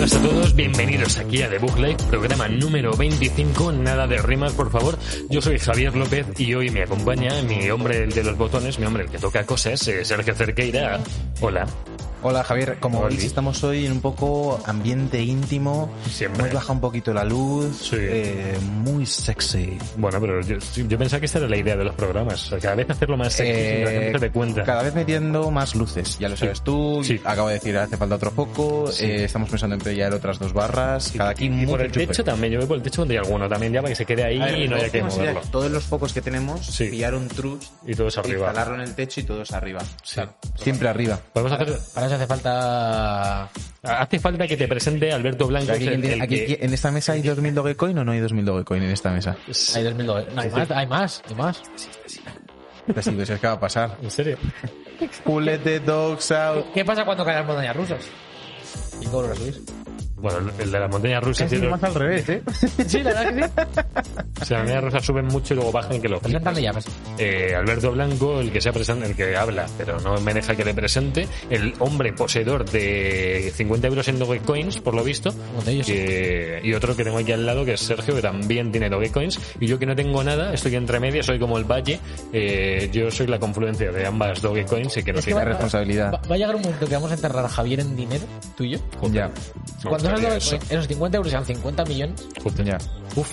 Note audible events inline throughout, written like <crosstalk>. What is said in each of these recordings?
Buenas a todos, bienvenidos aquí a The Book Live, programa número 25, nada de rimas por favor. Yo soy Javier López y hoy me acompaña mi hombre el de los botones, mi hombre el que toca cosas, eh, Sergio Cerqueira. Hola. Hola Javier, como Hola. veis estamos hoy en un poco ambiente íntimo, Siempre. hemos bajado un poquito la luz, Sí. eh, muy sexy. Bueno, pero yo, yo pensaba que esta era la idea de los programas, o sea, cada vez hacerlo más sexy sin que la gente se dé cuenta. Eh, cada vez metiendo más luces, ya lo sabes tú, Sí. acabo de decir hace falta otro foco, Sí. eh, estamos pensando en pillar otras dos barras, cada aquí Y mucho por el techo también, yo voy por el techo donde hay alguno también ya para que se quede ahí ver, y no haya que moverlo. Todos los focos que tenemos, Sí. pillar un trus, Y todos arriba. instalarlo en el techo y todos arriba. Sí. Siempre arriba. Podemos hacer... Hace falta. Hace falta que te presente Alberto Blanco, Aquí, que es el- el aquí- que- ¿En esta mesa hay 2000 Dogecoin o no hay 2000 Dogecoin en esta mesa? Hay 2000 dólares. No, hay más, hay más, hay más. Pues sí, pues es que va a pasar. <laughs> ¿En serio? Dogs out? ¿Qué pasa cuando caen las montañas rusas? ¿Y cómo lo subís? Bueno, el de las montañas rusas... Casi tiene- más al revés, ¿eh? <laughs> Sí, la verdad que sí. O sea, las montañas rusas suben mucho y luego bajan que lo pues. eh, Alberto Blanco, el que se presenta, el que habla, pero no me deja que le presente, el hombre poseedor de 50 euros en Dogecoins, por lo visto, Uno de ellos. que- y otro que tengo aquí al lado, que es Sergio, que también tiene Dogecoins, y yo que no tengo nada, estoy entre medias, soy como el valle, eh, yo soy la confluencia de ambas Dogecoins y que no tiene La responsabilidad. Va, va a llegar un momento que vamos a enterrar a Javier en dinero, tú y yo. Ya, Cuando eso. esos 50 euros sean 50 millones. Joder. ya. Uf.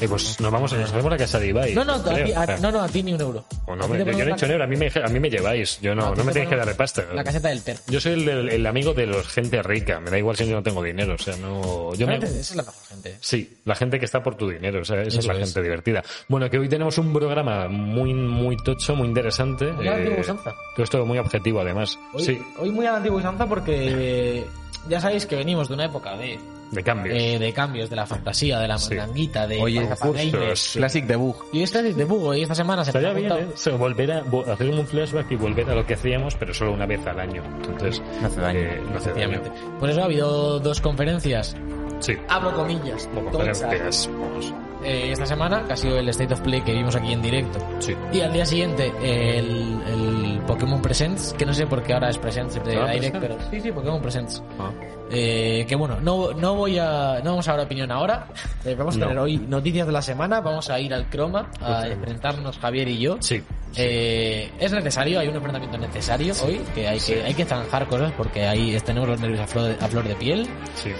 Eh, pues nos vamos, nos vemos a la casa de Ibai. No, no, a ti, a- O sea, no, no, a ti ni un euro. no, me- te yo no he hecho la- negro, a mí me, a mí me lleváis, yo no, no me tenéis que dar ponemos de pasta. La caseta del ter. Yo soy el, el- el amigo de la gente rica, me da igual si yo no tengo dinero, o sea, no... Yo me... Esa es la mejor gente. Sí, la gente que está por tu dinero, o sea, esa es la es. gente divertida. Bueno, que hoy tenemos un programa muy, muy tocho, muy interesante. Muy a la antigua usanza. todo esto muy objetivo, además. Hoy, Sí, hoy muy a la antigua usanza porque ya sabéis que venimos de una época de, de cambios. eh, de cambios, de la fantasía, de la Sí. mandanguita, de Oye. Justos. Classic debug. Y es de Bugo y esta semana se Estaría bien, ¿eh? Volver a hacer un flashback y volver a lo que hacíamos, pero solo una vez al año. Entonces, No hace daño. eh, no hace daño. Por eso ha habido dos conferencias, Sí, abro comillas, como tochas, conferencias. Vamos. Eh, esta semana, que ha sido el State of Play que vimos aquí en directo. Sí. Y al día siguiente, el, el Pokémon Presents, que no sé por qué ahora es Presents de Ah, Direct, Presents. pero sí, sí, Pokémon Presents. Ah. Eh, que bueno, no, no voy a, no vamos a dar opinión ahora. Eh, vamos a No. tener hoy noticias de la semana, vamos a ir al croma a enfrentarnos Javier y yo. Sí. Eh, es necesario, hay un enfrentamiento necesario hoy, que hay que hay que zanjar cosas porque ahí tenemos los nervios a flor de, a flor de piel. Sí,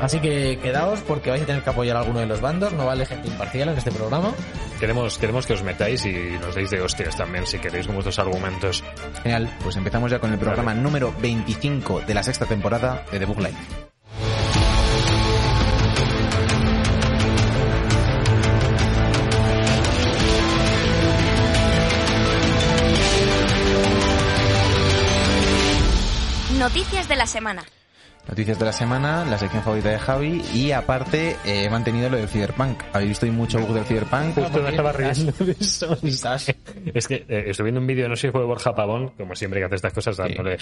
Así que quedaos porque vais a tener que apoyar a alguno de los bandos, no vale gente imparcial en este programa. Queremos, queremos que os metáis y nos deis de hostias también, si queréis, con vuestros argumentos. Genial, pues empezamos ya con el programa número 25 de la sexta temporada de The Book Live. Noticias de la semana. Noticias de la semana, la sección favorita de Javi y aparte eh, he mantenido lo del Cyberpunk. ¿Habéis visto hoy mucho bug del Cyberpunk? Justo me estaba riendo de eso. estás- Es que eh, estoy viendo un vídeo, no sé si fue de Borja Pavón, como siempre que hace estas cosas, dándole.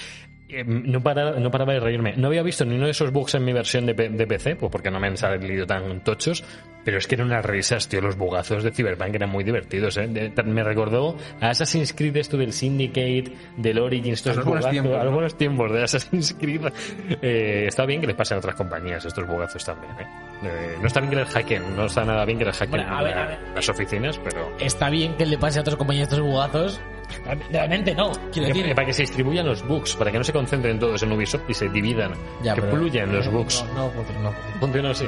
Eh, no, para, no paraba de reírme. No había visto ni uno de esos bugs en mi versión de, de PC, pues porque no me han salido tan tochos, pero es que eran unas risas, tío. Los bugazos de Cyberpunk eran muy divertidos, ¿eh? De- me recordó a Assassin's Creed, esto del Syndicate, del Origins, estos A los buenos bugazos, tiempos, a los ¿no? buenos tiempos de Assassin's Creed. Eh, está bien que les pasen a otras compañías estos bugazos también, ¿eh? Eh, no está bien que les hackeen, no está nada bien que les hackeen Hombre, a ver, a ver. las oficinas, pero... Está bien que le pase a otras compañías estos bugazos. Realmente no, quiero Que- decir. para que se distribuyan los bugs, para que no se concentren todos en Ubisoft y se dividan, Ya, que pero- fluyan los bugs. No, no, funciona, no. Funciona así.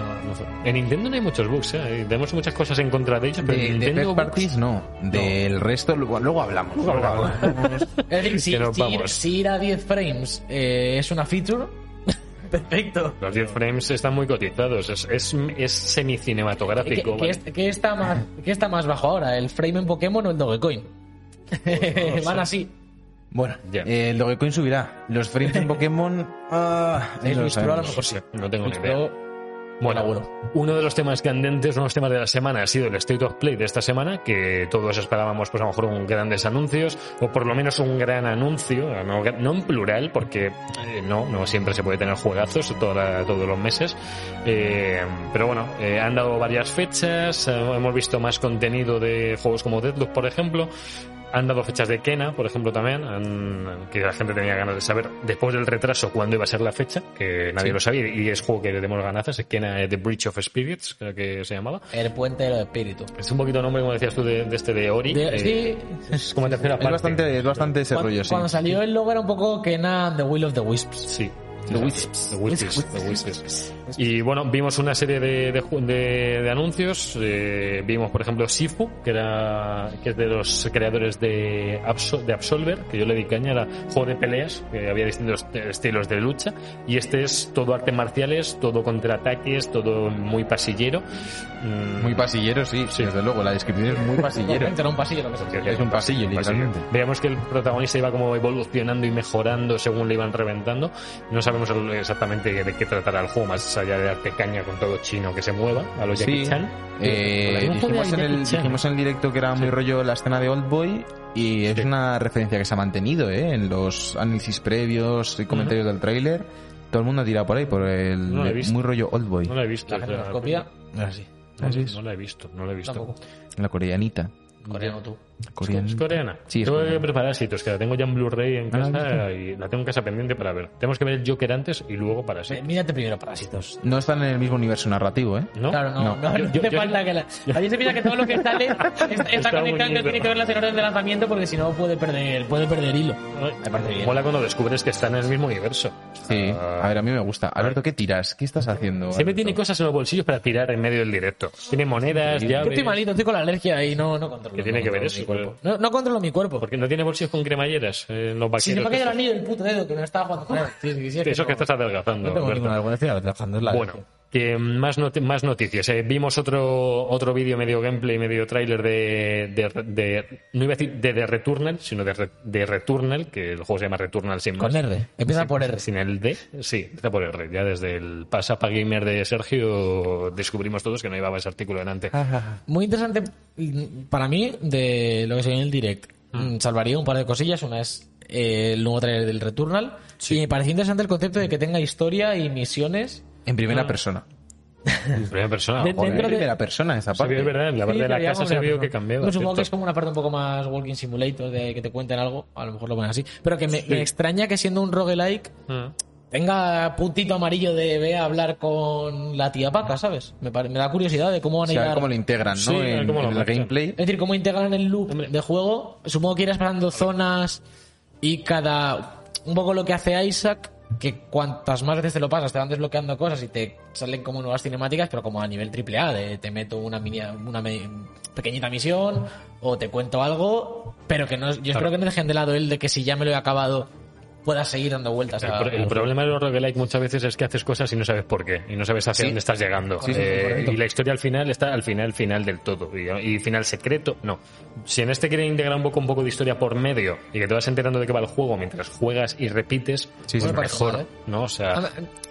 En Nintendo no hay muchos bugs, ¿eh? Tenemos muchas cosas en contra de ellos, pero De, en de Nintendo third parties no, del resto luego, luego hablamos. Luego hablamos. Es decir, si, <laughs> ir, si ir a 10 frames eh, es una feature, perfecto. Los 10 frames están muy cotizados, es, es, es ¿Qué, semi-cinematográfico. qué ¿vale? es- qué está más, ¿Qué está más bajo ahora? ¿El frame en Pokémon o el Dogecoin? no <laughs> lo Van sé. así. Bueno, Ya. eh, el Dogecoin subirá. Los frames en Pokémon... ah, ¿Sabéis no lo Pro? A lo mejor sí. No tengo ni Luis idea. Pro, Bueno, Buen uno de los temas candentes, uno de los temas de la semana ha sido el State of Play de esta semana, que todos esperábamos pues a lo mejor un grandes anuncios, o por lo menos un gran anuncio, no, no en plural, porque eh, no, no siempre se puede tener juegazos toda- todos los meses, Eh, pero bueno, eh, han dado varias fechas, hemos visto más contenido de juegos como Deadloop, por ejemplo, han dado fechas de Kena, por ejemplo, también, han- que la gente tenía ganas de saber después del retraso cuándo iba a ser la fecha, que nadie lo sabía, y es juego que le demos ganazas, es Kena eh, The Breach of Spirits, creo que se llamaba. El puente del espíritu. Es un poquito nombre, como decías tú, de, de este de Ori. De- eh, sí, Es como tercera Es parte. bastante, es bastante ese cuando, rollo, sí. cuando salió el logo era un poco Kena The Will of the Wisps. Sí. The Wisps. The Wisps, The Wisps. Y bueno, vimos una serie de, de, de- de anuncios. eh, vimos, por ejemplo, Sifu, que era que es de los creadores de, Absol- de Absolver, que yo le di caña, era juego de peleas, que había distintos estilos de lucha. Y este es todo artes marciales, todo contraataques, todo muy pasillero. Mm, Muy pasillero, sí, Sí. desde luego. La descripción es muy pasillero. Era un pasillo se que- Es un pasillo, literalmente. Veíamos que el protagonista iba como evolucionando y mejorando según le iban reventando. No sabemos exactamente de qué tratará el juego, más allá de darte caña con todo chino que se mueva, a los Jackie Sí. Chan. Eh, dijimos, en el, Chan. dijimos en el directo que era muy rollo la escena de Old Boy y es Sí. una referencia que se ha mantenido ¿eh? en los análisis previos y comentarios del tráiler. Todo el mundo ha tirado por ahí, por el No lo he visto. muy rollo Old Boy. No la he visto. La copia. Así. No, Así es. no la he visto, no la he visto. Tampoco. La coreanita. Coreano tú. Corean- ¿Es coreana? Sí, es tengo coreana. que preparar sitios, que la tengo ya en Blu-ray en Ah, ¿la has casa y la tengo en casa pendiente para ver. Tenemos que ver el Joker antes y luego para sí. Eh, Mírate primero Parásitos. No están en el mismo universo narrativo, ¿eh? ¿No? Claro, no, No. no, no, Yo- yo- hace yo- falta que la... Allí se piensa que todo lo que sale está, está <laughs> Está conectado, unido. tiene que verlas en orden de lanzamiento porque si no puede perder, puede perder hilo. Me parece bien. Mola cuando descubres que están en el mismo universo. Sí. Ah, A ver, a mí me gusta. Alberto, ¿qué tiras? ¿Qué estás haciendo? Siempre Alberto? tiene cosas en los bolsillos para tirar en medio del directo. Tiene monedas, Yo llaves. estoy malito, estoy con la alergia y no, no controlo. ¿Qué tiene que ver eso? Mi cuerpo. No, no controlo mi cuerpo. Porque no tiene bolsillos con cremalleras eh, en los Si se me vaqueros. ha caído el anillo del puto dedo que me estaba jugando <laughs> con él. Sí, sí, sí, es Eso no- que estás adelgazando. No tengo Alberto. ninguna vergüenza, estoy trabajando, es la Bueno. Que más, más noticias. Eh, vimos otro otro vídeo, medio gameplay, medio tráiler de, de, de- No iba a decir de The Returnal, sino de, Re- de Returnal, que el juego se llama Returnal sin más. Con R. Empieza por R. Sin el D, sí, empieza por R. Ya desde el Pasapa Gamer de Sergio descubrimos todos que no llevaba ese artículo delante. Muy interesante mm, para mí de lo que se ve en el direct. Mm, Salvaría un par de cosillas. Una es eh, el nuevo trailer del Returnal. Y me pareció interesante el concepto de que tenga historia y misiones. En primera Ah. persona. En primera persona. De- joder. dentro En de- primera persona esa Sí, parte. es verdad, la parte Sí, de la casa se la vio que cambiaba. Pero supongo que es como una parte un poco más Walking Simulator, de que te cuenten algo. A lo mejor lo ponen así. Pero que me, Sí. me extraña que siendo un roguelike Mm. tenga puntito amarillo de ve a hablar con la tía Paca, ¿sabes? Me, pare- me da curiosidad de cómo van O a sea, llegar. cómo lo integran, ¿no? Sí, en, lo en el gameplay. Es decir, cómo integran el loop de juego. Supongo que irás pasando zonas y cada. Un poco lo que hace Isaac, que cuantas más veces te lo pasas, te van desbloqueando cosas y te salen como nuevas cinemáticas, pero como a nivel triple A, de te meto una mini, una me- pequeñita misión o te cuento algo, pero que no. Yo Claro. espero que no dejen de lado el de que si ya me lo he acabado, puedas seguir dando vueltas. El, a- el problema de los roguelike muchas veces es que haces cosas y no sabes por qué, y no sabes hacia Sí. dónde estás llegando. Sí, Eh, y la historia al final está al final, final del todo. Y, y final secreto, no. Si en este quieren integrar un poco, un poco de historia por medio y que te vas enterando de qué va el juego mientras juegas y repites, Sí, pues mejor, mal, ¿eh? ¿no? O sea,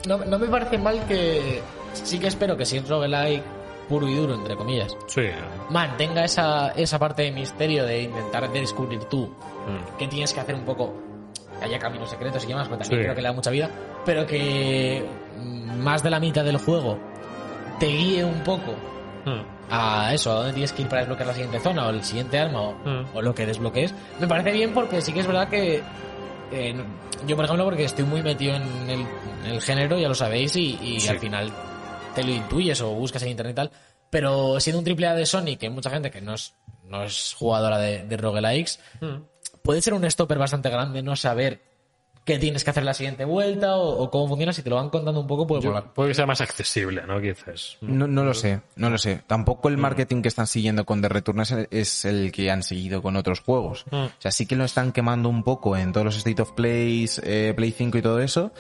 No, no me parece mal que. Sí que espero que si es roguelike puro y duro, entre comillas, sí. mantenga esa, esa parte de misterio de intentar descubrir tú Mm. que tienes que hacer un poco que haya caminos secretos y demás, porque también Sí. creo que le da mucha vida, pero que más de la mitad del juego te guíe un poco Mm. a eso, a dónde tienes que ir para desbloquear la siguiente zona o el siguiente arma o, Mm. o lo que desbloquees. Me parece bien porque sí que es verdad que eh, yo, por ejemplo, porque estoy muy metido en el, en el género, ya lo sabéis, y, y Sí. al final te lo intuyes o buscas en internet y tal. Pero siendo un triple A de Sonic, que hay mucha gente que no es, no es jugadora de, de roguelikes, Mm. Puede ser un stopper bastante grande no saber qué tienes que hacer la siguiente vuelta o, o cómo funciona. Si te lo van contando un poco, Yo- volar. puede que sea más accesible, ¿no? Quizás. No, no lo sé, no lo sé. Tampoco Mm. el marketing que están siguiendo con The Return es el, es el que han seguido con otros juegos. Mm. O sea, sí que lo están quemando un poco en todos los State of Plays, eh, Play 5 y todo eso,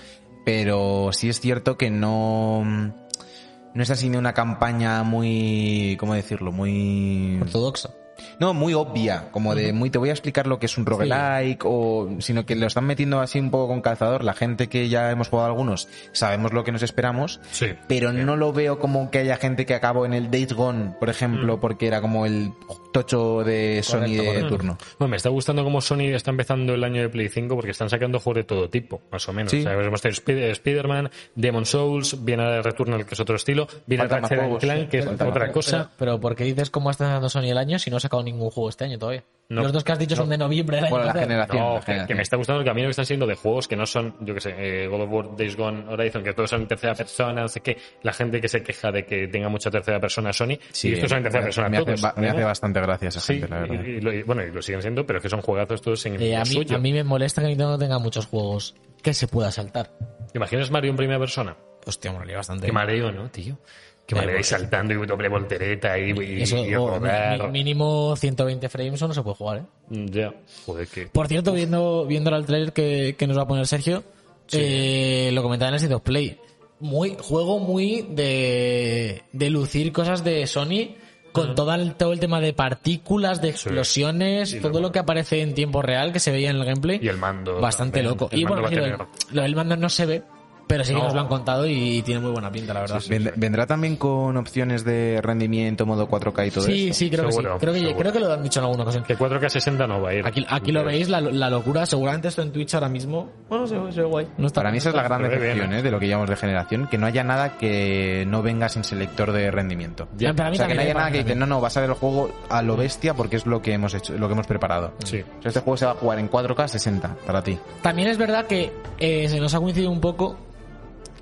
pero sí es cierto que no, no está siendo una campaña muy, ¿cómo decirlo? Muy... Ortodoxa. No, muy obvia, como de muy te voy a explicar lo que es un roguelike, o sino que lo están metiendo así un poco con calzador. La gente que ya hemos jugado algunos sabemos lo que nos esperamos, Sí. pero no lo veo como que haya gente que acabó en el Days Gone, por ejemplo, porque era como el tocho de Sony de correcto. turno. Bueno, me está gustando cómo Sony está empezando el año de Play 5 porque están sacando juegos de todo tipo, más o menos. Sí. O sea, hemos tenido Spider- Spider-Man, Demon Souls, viene ahora Returnal, que es otro estilo, viene Ratchet Clank, sí. que es otra cosa. Pero, pero ¿por qué dices cómo está dando Sony el año si no ha sacado ningún juego este año todavía? No. Los dos que has dicho son de noviembre del año Bueno, la generación. No, la que, generación. que me está gustando el camino que están siendo de juegos que no son, yo que sé, eh, God of War, Days Gone, Horizon, que todos son en tercera persona, no sé qué. La gente que se queja de que tenga mucha tercera persona Sony, Sí, y estos son en tercera me- persona me, hace, todos. ba- me ¿no? hace bastante gracia esa Sí, gente, la verdad. y, y lo- y- bueno, y lo siguen siendo, pero es que son juegazos todos en Eh, a, mí, suyo. a mí me molesta que Nintendo no tenga muchos juegos que se pueda saltar. ¿Te imaginas Mario en primera persona? Hostia, me molaría bastante. Qué mareo, ¿no, tío? Qué Eh, mareo ahí bueno. saltando y doble voltereta y, y, Eso, y oh, rodar. mínimo 120 frames o no se puede jugar, ¿eh? Mm, Ya, joder, que... Por cierto, viendo, viendo el trailer que, que nos va a poner Sergio, eh, lo comentaba en el of Play. Muy, juego muy de, de lucir cosas de Sony con todo, el, todo el tema de partículas, de explosiones, todo lo- que aparece en tiempo real que se veía en el gameplay. Y el mando. Bastante también. loco. El y mando bueno, lo, lo del mando no se ve, pero sí que No. nos lo han contado y tiene muy buena pinta, la verdad. Sí, sí. Vend- ¿Vendrá también con opciones de rendimiento, modo 4K y todo Sí, eso? sí, creo Seguro, que sí. Creo que, creo que lo han dicho en alguna ocasión. Que 4K 60 no va a ir. Aquí, aquí lo veis, la, la locura. Seguramente esto en Twitch ahora mismo. Bueno, se, ve- se ve guay. No está- Para mí esa es la gran decepción ¿eh? de lo que llamamos de generación, que no haya nada que no venga sin selector de rendimiento. Ya, para mí o sea, que no haya nada que dice, no, no, vas a ver el juego a lo bestia porque es lo que hemos hecho, lo que hemos preparado. Sí. O sea, este juego se va a jugar en 4K 60 para ti. También es verdad que eh, se nos ha coincidido un poco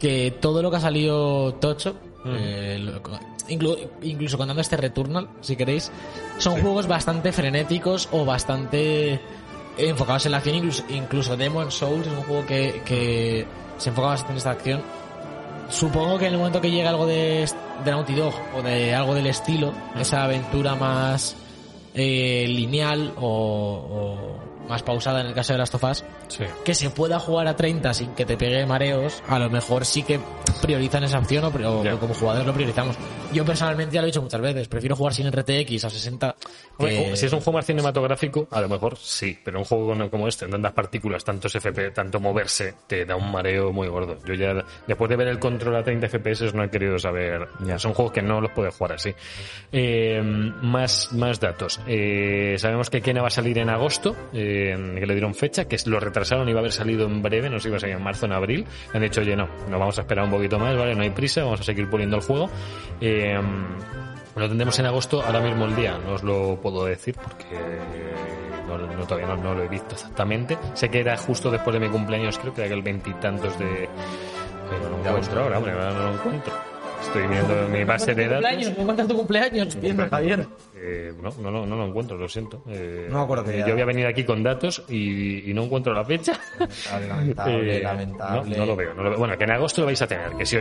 que todo lo que ha salido Tocho, eh, lo- inclu- incluso contando este Returnal, si queréis, son juegos bastante frenéticos o bastante enfocados en la acción. Incluso, incluso Demon Souls es un juego que, que se enfoca bastante en esta acción. Supongo que en el momento que llegue algo de, de Naughty Dog o de algo del estilo, esa aventura más eh, lineal o, o más pausada en el caso de las tofas, Sí. que se pueda jugar a 30 sin que te pegue mareos, a lo mejor sí que priorizan esa opción o, o como jugadores lo priorizamos. Yo personalmente ya lo he dicho muchas veces, prefiero jugar sin RTX a 60. Hombre, que- Si es un juego más cinematográfico, a lo mejor sí, pero un juego como- este, en tantas partículas, tantos FP, tanto moverse, te da un mareo muy gordo. Yo ya, después de ver el control a 30 FPS, no he querido saber. Ya. Son juegos que no los puedes jugar así. Eh, más, más datos. Eh, sabemos que Kena va a salir en agosto, eh, que le dieron fecha, que lo retrasaron y va a haber salido en breve, no sé si iba a salir en marzo o en abril. Han dicho, oye, no, nos vamos a esperar un poquito más, ¿vale? No hay prisa, vamos a seguir puliendo el juego. Eh, lo tendremos en agosto, ahora mismo el día, no os lo puedo decir porque no, no- todavía no, no lo he visto exactamente. Sé que era justo después de mi cumpleaños, creo que era el veintitantos de... No lo encuentro ahora, hombre, ahora no lo encuentro. Estoy viendo mi base de datos. cumpleaños, ¿me cuentas tu cumpleaños? Viendo, Javier. Eh, no, no, no, no lo encuentro, lo siento. Eh, No me acuerdo que eh, Yo voy a venir aquí con datos y, y no encuentro la fecha. Lamentable, <laughs> Eh, lamentable. No, no lo veo, no lo veo. Bueno, que en agosto lo vais a tener. Que si,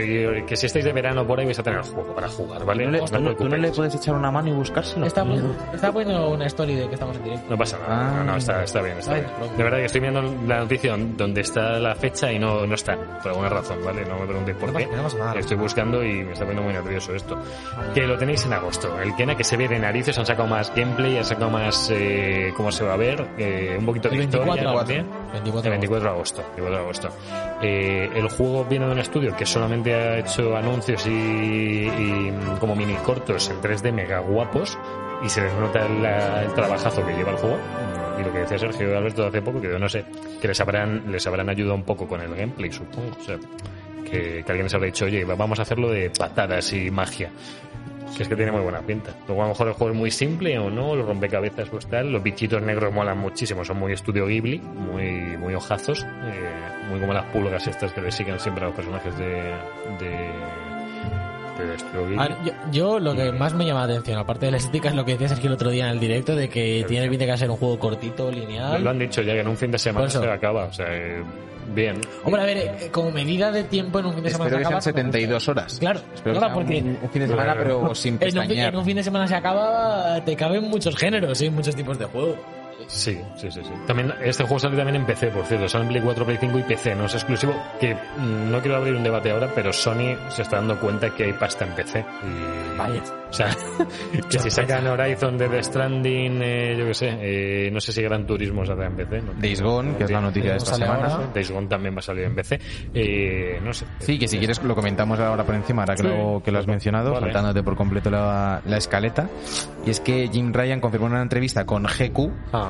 que si estáis de verano por ahí vais a tener el juego para jugar, ¿vale? ¿Tú no le, tú no- tú no preocupéis. le puedes echar una mano y buscárselo? Está, está poniendo una story de que estamos en directo. No pasa nada, no, no, está, está bien, está bien. De verdad que estoy viendo la noticia donde está la fecha y no, no está, por alguna razón, ¿vale? No me preguntéis por No qué. pasa- no pasa nada. Estoy buscando y me está poniendo muy nervioso esto. Que lo tenéis en agosto. El Kena que se ve de narices, han sacado más gameplay, han sacado más eh, cómo se va a ver, eh, un poquito de historia 24, también. 24 El 24 de agosto. 24 de agosto. Eh, el juego viene de un estudio que solamente ha hecho anuncios y, y, mm, como mini cortos en 3D mega guapos y se les nota el, el trabajazo que lleva el juego. Y lo que decía Sergio Alberto hace poco, que yo no sé, que les habrán, les habrán ayudado un poco con el gameplay, supongo. O sea, que, que alguien les habrá dicho, oye, vamos a hacerlo de patadas y magia. Que es que tiene muy buena pinta. Luego a lo mejor el juego es muy simple o no, los rompecabezas pues tal. Los bichitos negros molan muchísimo, son muy estudio Ghibli, muy, muy hojazos, eh, muy como las pulgas estas que le siguen siempre a los personajes de, de, ver, yo, yo lo que más me llama la atención, aparte de la estética, es lo que decía Sergio el otro día en el directo, de que tiene pinta que va a ser un juego cortito, lineal. lo han dicho ya que en un fin de semana se acaba, o sea, eh, bien. Hombre, a ver, eh, como medida de tiempo en un fin de semana Espero se que acaba, sean 72 horas. Claro, Espero que claro, sea porque un, un fin de semana, pero sin en un, fin, pestañear. en un fin de semana se acaba, te caben muchos géneros y muchos tipos de juego. Sí, sí, sí, sí. También, este juego sale también en PC, por cierto. Sale en Play 4, Play 5 y PC. No es exclusivo. Que mm, no quiero abrir un debate ahora, pero Sony se está dando cuenta que hay pasta en PC. Y, Vaya. O sea, <laughs> que si sacan Horizon de The Stranding, eh, yo qué sé, eh, no sé si Gran Turismo saldrá en PC. ¿no? Days Gone, que es la noticia de esta semana. ahora. Days Gone también va a salir en PC. Eh, no sé. Sí, que si quieres lo comentamos ahora por encima, ahora que, Sí. lo, que lo has mencionado, Vale. saltándote por completo la, la escaleta. Y es que Jim Ryan confirmó en una entrevista con GQ Ah,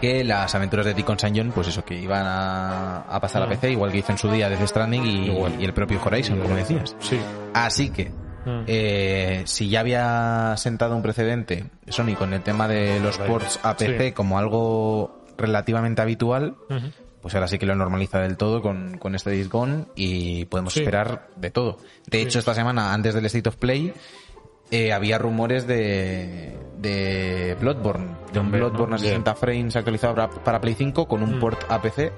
que las aventuras de Deacon St. John, pues eso, que iban a, a pasar a Ah. PC, igual que hizo en su día Death Stranding y, Igual. y el propio Horizon, como decías. sí. Así que, Mm. eh, si ya había sentado un precedente Sony con el tema de los ports a PC Sí. como algo relativamente habitual, pues ahora sí que lo normaliza del todo con, con este Gone y podemos Sí. esperar de todo. De hecho, esta semana, antes del State of Play, eh, había rumores de, de Bloodborne, de un Bloodborne ¿no? a 60 frames actualizado para, para Play 5 con un port a PC,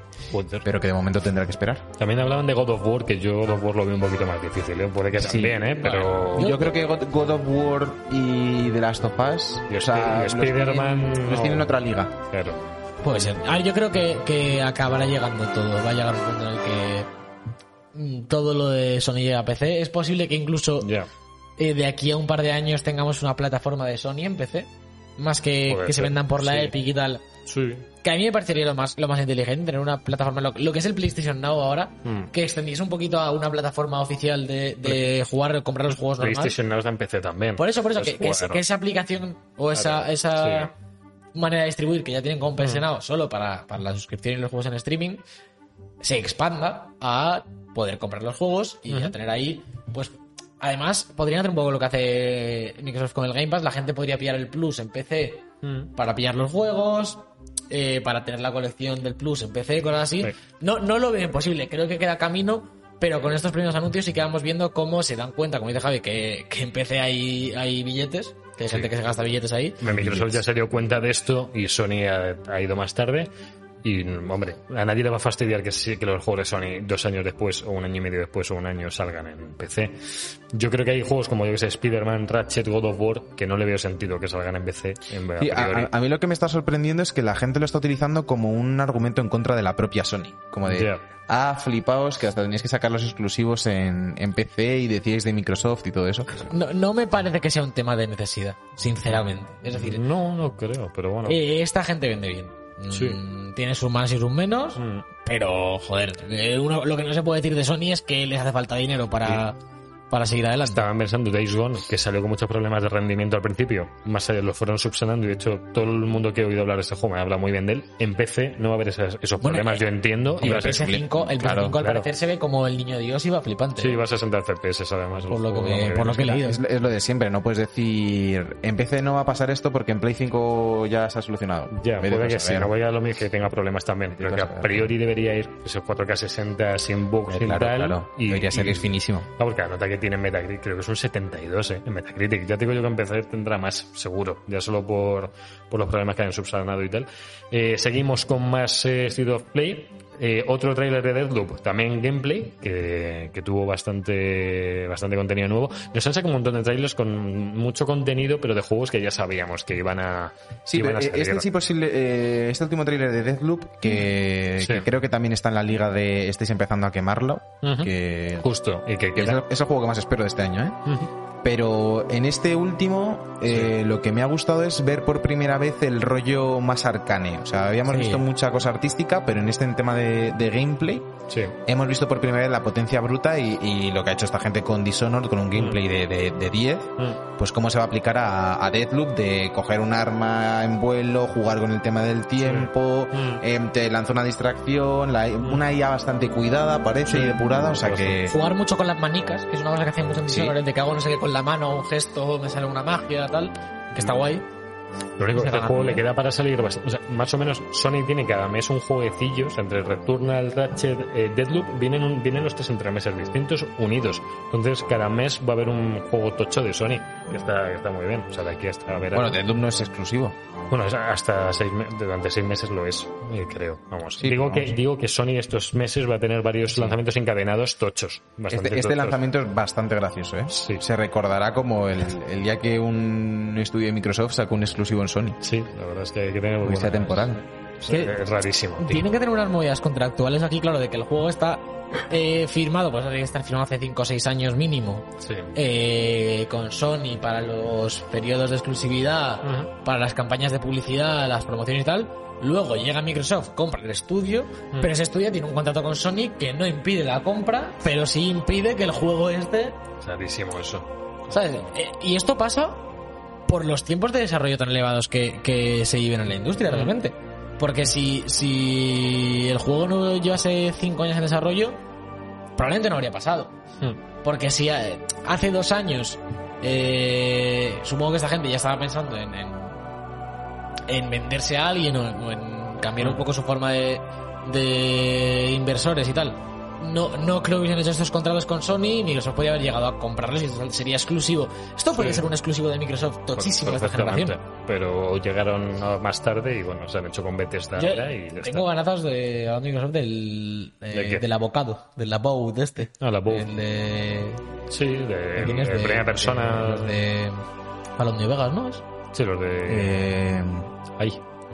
pero que de momento tendrá que esperar. También hablaban de God of War, que yo God of War lo veo un poquito más difícil. ¿eh? Puede que Sí. también, ¿eh? Pero. Yo creo que God, of War y The Last of Us Y o sea, los Spider-Man tienen- no. los tienen en otra liga. Claro. Puede ser. A ver, yo creo que, que acabará llegando todo. Va a llegar un punto en el que mm, todo lo de Sony llega a PC. Es posible que incluso. Eh, de aquí a un par de años tengamos una plataforma de Sony en PC. Más que que se vendan por la sí. Epic y tal. Sí. Que a mí me parecería lo más, lo más inteligente tener una plataforma, lo, lo que es el PlayStation Now ahora, Mm. que extendiese un poquito a una plataforma oficial de, de jugar, comprar los juegos normales. PlayStation Now está en PC también. Por eso, por eso, Es que, que, es- jugar. que esa aplicación o esa, esa sí. manera de distribuir que ya tienen como pensionado solo para, para la suscripción y los juegos en streaming, se expanda a poder comprar los juegos y a tener ahí, pues, además, podrían hacer un poco lo que hace Microsoft con el Game Pass, la gente podría pillar el Plus en PC Mm. para pillar los juegos, eh, para tener la colección del Plus en PC, cosas así. Sí. No, no lo veo imposible, creo que queda camino, pero con estos primeros anuncios sí que vamos viendo cómo se dan cuenta, como dice Javi, que, que en PC hay, hay billetes, que hay gente que se gasta billetes ahí. Microsoft ya se dio cuenta de esto y Sony ha, ha ido más tarde. Y, hombre, a nadie le va a fastidiar que, sí- que los juegos de Sony dos años después, o un año y medio después, o un año salgan en PC. Yo creo que hay juegos como, yo que sé, Spider-Man, Ratchet, God of War, que no le veo sentido que salgan en PC. En, a Sí, a, priori. a- a mí lo que me está sorprendiendo es que la gente lo está utilizando como un argumento en contra de la propia Sony. Como de, Ya. ah, flipaos, que hasta teníais que sacar los exclusivos en, en PC y decíais de Microsoft y todo eso. No, no me parece que sea un tema de necesidad, sinceramente. Es decir, No, no creo, pero bueno. eh, esta gente vende bien. Mm, Sí. Tiene sus más y sus menos, Mm. pero joder, eh, uno- lo que no se puede decir de Sony es que les hace falta dinero para, para seguir adelante. Estaban pensando Days Gone, que salió con muchos problemas de rendimiento al principio. Más allá lo fueron subsanando y de hecho todo el mundo que he oído hablar de este juego me habla muy bien de él. En PC no va a haber esas- esos problemas, eh, yo entiendo. y El va a ser- PS5, el PS5 Claro, al claro. parecer se ve como el niño Dios iba flipante. Sí, va a 60 FPS además. Por lo que juego, me- va muy por lo que he leído. Es, es lo de siempre, no puedes decir, en PC no va a pasar esto porque en Play 5 ya se ha solucionado. Ya, puede que sí, no voy a lo mismo que tenga problemas también, pero que a priori debería ir esos 4K 60 sin bugs, Eh, sin claro, tal. claro. Y, Debería ser y- que es finísimo. Ah, porque la nota que tiene en Metacritic, creo que es un 72 eh, en Metacritic. Ya te digo yo que PC tendrá más, seguro, ya solo por, por los problemas que hayan subsanado y tal. Eh, seguimos con más eh, State of Play. Eh, otro tráiler de Deathloop, también gameplay, que, que tuvo bastante, bastante contenido nuevo. Nos han sacado un montón de trailers con mucho contenido, pero de juegos que ya sabíamos que iban a, Sí, iban a eh, salir. este eh, este último tráiler de Deathloop, que, Sí. que creo que también está en la liga de estáis empezando a quemarlo, que Justo, y que es el, es el juego que más espero de este año, ¿eh? Pero en este último, eh, lo que me ha gustado es ver por primera vez el rollo más arcane. O sea, habíamos Sí. visto mucha cosa artística, pero en este tema de, de gameplay Sí. hemos visto por primera vez la potencia bruta y, y lo que ha hecho esta gente con Dishonored, con un gameplay de, de, de 10, Mm. pues cómo se va a aplicar a, a Deathloop de coger un arma en vuelo, jugar con el tema del tiempo, Mm. em, te lanza una distracción, la- una IA bastante cuidada, parece, y depurada, o sea que... Jugar mucho con las manicas, que es una cosa que hacían mucho en Sí. Dishonored, de que hago no sé qué con la mano, un gesto, me sale una magia, tal, que está guay. Lo único que este juego le queda para salir o sea, más o menos Sony tiene cada mes un jueguecillo, entre Returnal, Ratchet, eh, Deadloop, vienen, un- vienen los tres entre meses distintos, unidos. Entonces cada mes va a haber un juego tocho de Sony, que está, que está muy bien. O sea, de aquí hasta verano. Bueno, Deathloop no es exclusivo. Bueno, hasta seis durante seis meses lo es, eh, creo. Vamos. Sí, digo, vamos. Que, digo que Sony estos meses va a tener varios lanzamientos encadenados tochos. Bastante Este, este tochos. lanzamiento es bastante gracioso, ¿eh? Sí. Se recordará como el, el día que un estudio de Microsoft sacó un exclusivo exclusivo en Sony. Sí, la verdad es que hay que tener muy Esta buenas- temporada. Sí, Es rarísimo. tío. Tienen que tener unas movidas contractuales aquí, claro, de que el juego está eh, firmado, pues tiene que estar firmado hace 5 o 6 años mínimo. Sí. eh, con Sony para los periodos de exclusividad, Ujú. para las campañas de publicidad, las promociones y tal. Luego llega Microsoft, compra el estudio, pero ese estudio tiene un contrato con Sony que no impide la compra, pero sí impide que el juego este, Es rarísimo eso. ¿sabes? Eh, y esto pasa por los tiempos de desarrollo tan elevados que, que se viven en la industria realmente. Porque si, si el juego no llevase 5 años en desarrollo, probablemente no habría pasado. Hmm. Porque si eh, hace dos años, eh, supongo que esta gente ya estaba pensando en, en, en venderse a alguien o, o en cambiar un poco su forma de, de inversores y tal. No, no creo que hubiesen hecho estos contratos con Sony Microsoft podría haber llegado a comprarles y esto sería exclusivo. Esto podría Sí. ser un exclusivo de Microsoft tochísimo de esta generación. Pero llegaron más tarde y bueno, se han hecho con Bethesda Yo y ya tengo ganazas de hablando de Microsoft del, eh, ¿De del abocado, del abode este. Ah, la Abode. El de, Sí, de, ¿de de primera persona. De, los de Balón de Vegas, ¿no? ¿Es? Sí, los de. Eh, Ahí,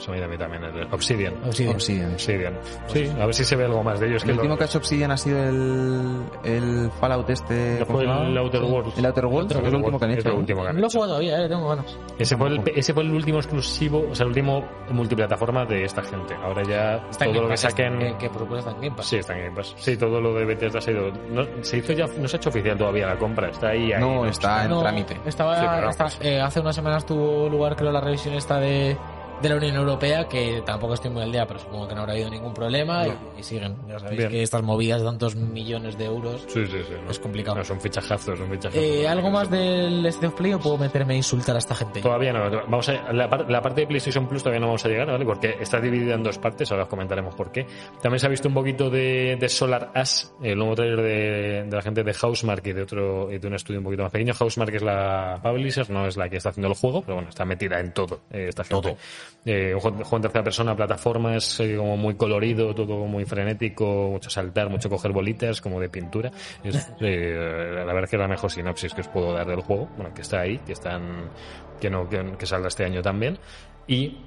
me da a mí también. el Obsidian. Obsidian. Obsidian. Obsidian. Sí, a ver si se ve algo más de ellos. El que último lo- que ha hecho Obsidian ha sido el, el Fallout este. que ¿cómo fue el Outer Worlds. El Outer Worlds, Outer el último que han hecho. Es lo ¿no? último que han No lo he hecho. jugado todavía, eh, tengo ganas. Ese fue, el, ese fue el último exclusivo, o sea, el último multiplataforma de esta gente. Ahora ya Está en todo lo Game que Pass, saquen. Que, que por supuesto está en Game Pass. Sí, está en Game Pass. Sí, todo lo de Bethesda ha ido. No, se hizo ya, no se ha hecho oficial todavía la compra. Está ahí. ahí No, está en No, trámite. Estaba, Sí, pero está- eh, hace unas semanas tuvo lugar, creo, la revisión esta de, de la Unión Europea, que tampoco estoy muy al día, pero supongo que no habrá habido ningún problema y, y siguen. Ya sabéis Bien. que estas movidas de tantos millones de euros. Sí, sí, sí. no. Es complicado. No, son fichajazos, son fichajazos. Eh, ¿Algo más del State of Play o puedo meterme a insultar a esta gente? Todavía no. Vamos a, la, la parte de PlayStation Plus todavía no vamos a llegar, ¿vale? Porque está dividida en dos partes, ahora os comentaremos por qué. También se ha visto un poquito de, de Solar Ash, el nuevo trailer de, de la gente de Housemark y de otro y de un estudio un poquito más pequeño. Housemark es la publisher, no es la que está haciendo el juego, pero bueno, está metida en todo eh, esta gente. Eh, un juego, en tercera persona, plataformas, eh, como muy colorido, todo muy frenético, mucho saltar, mucho coger bolitas, como de pintura. Es, <laughs> eh, la verdad es que es la mejor sinopsis que os puedo dar del juego, bueno, que está ahí, que están, que no, que, que saldrá este año también. Y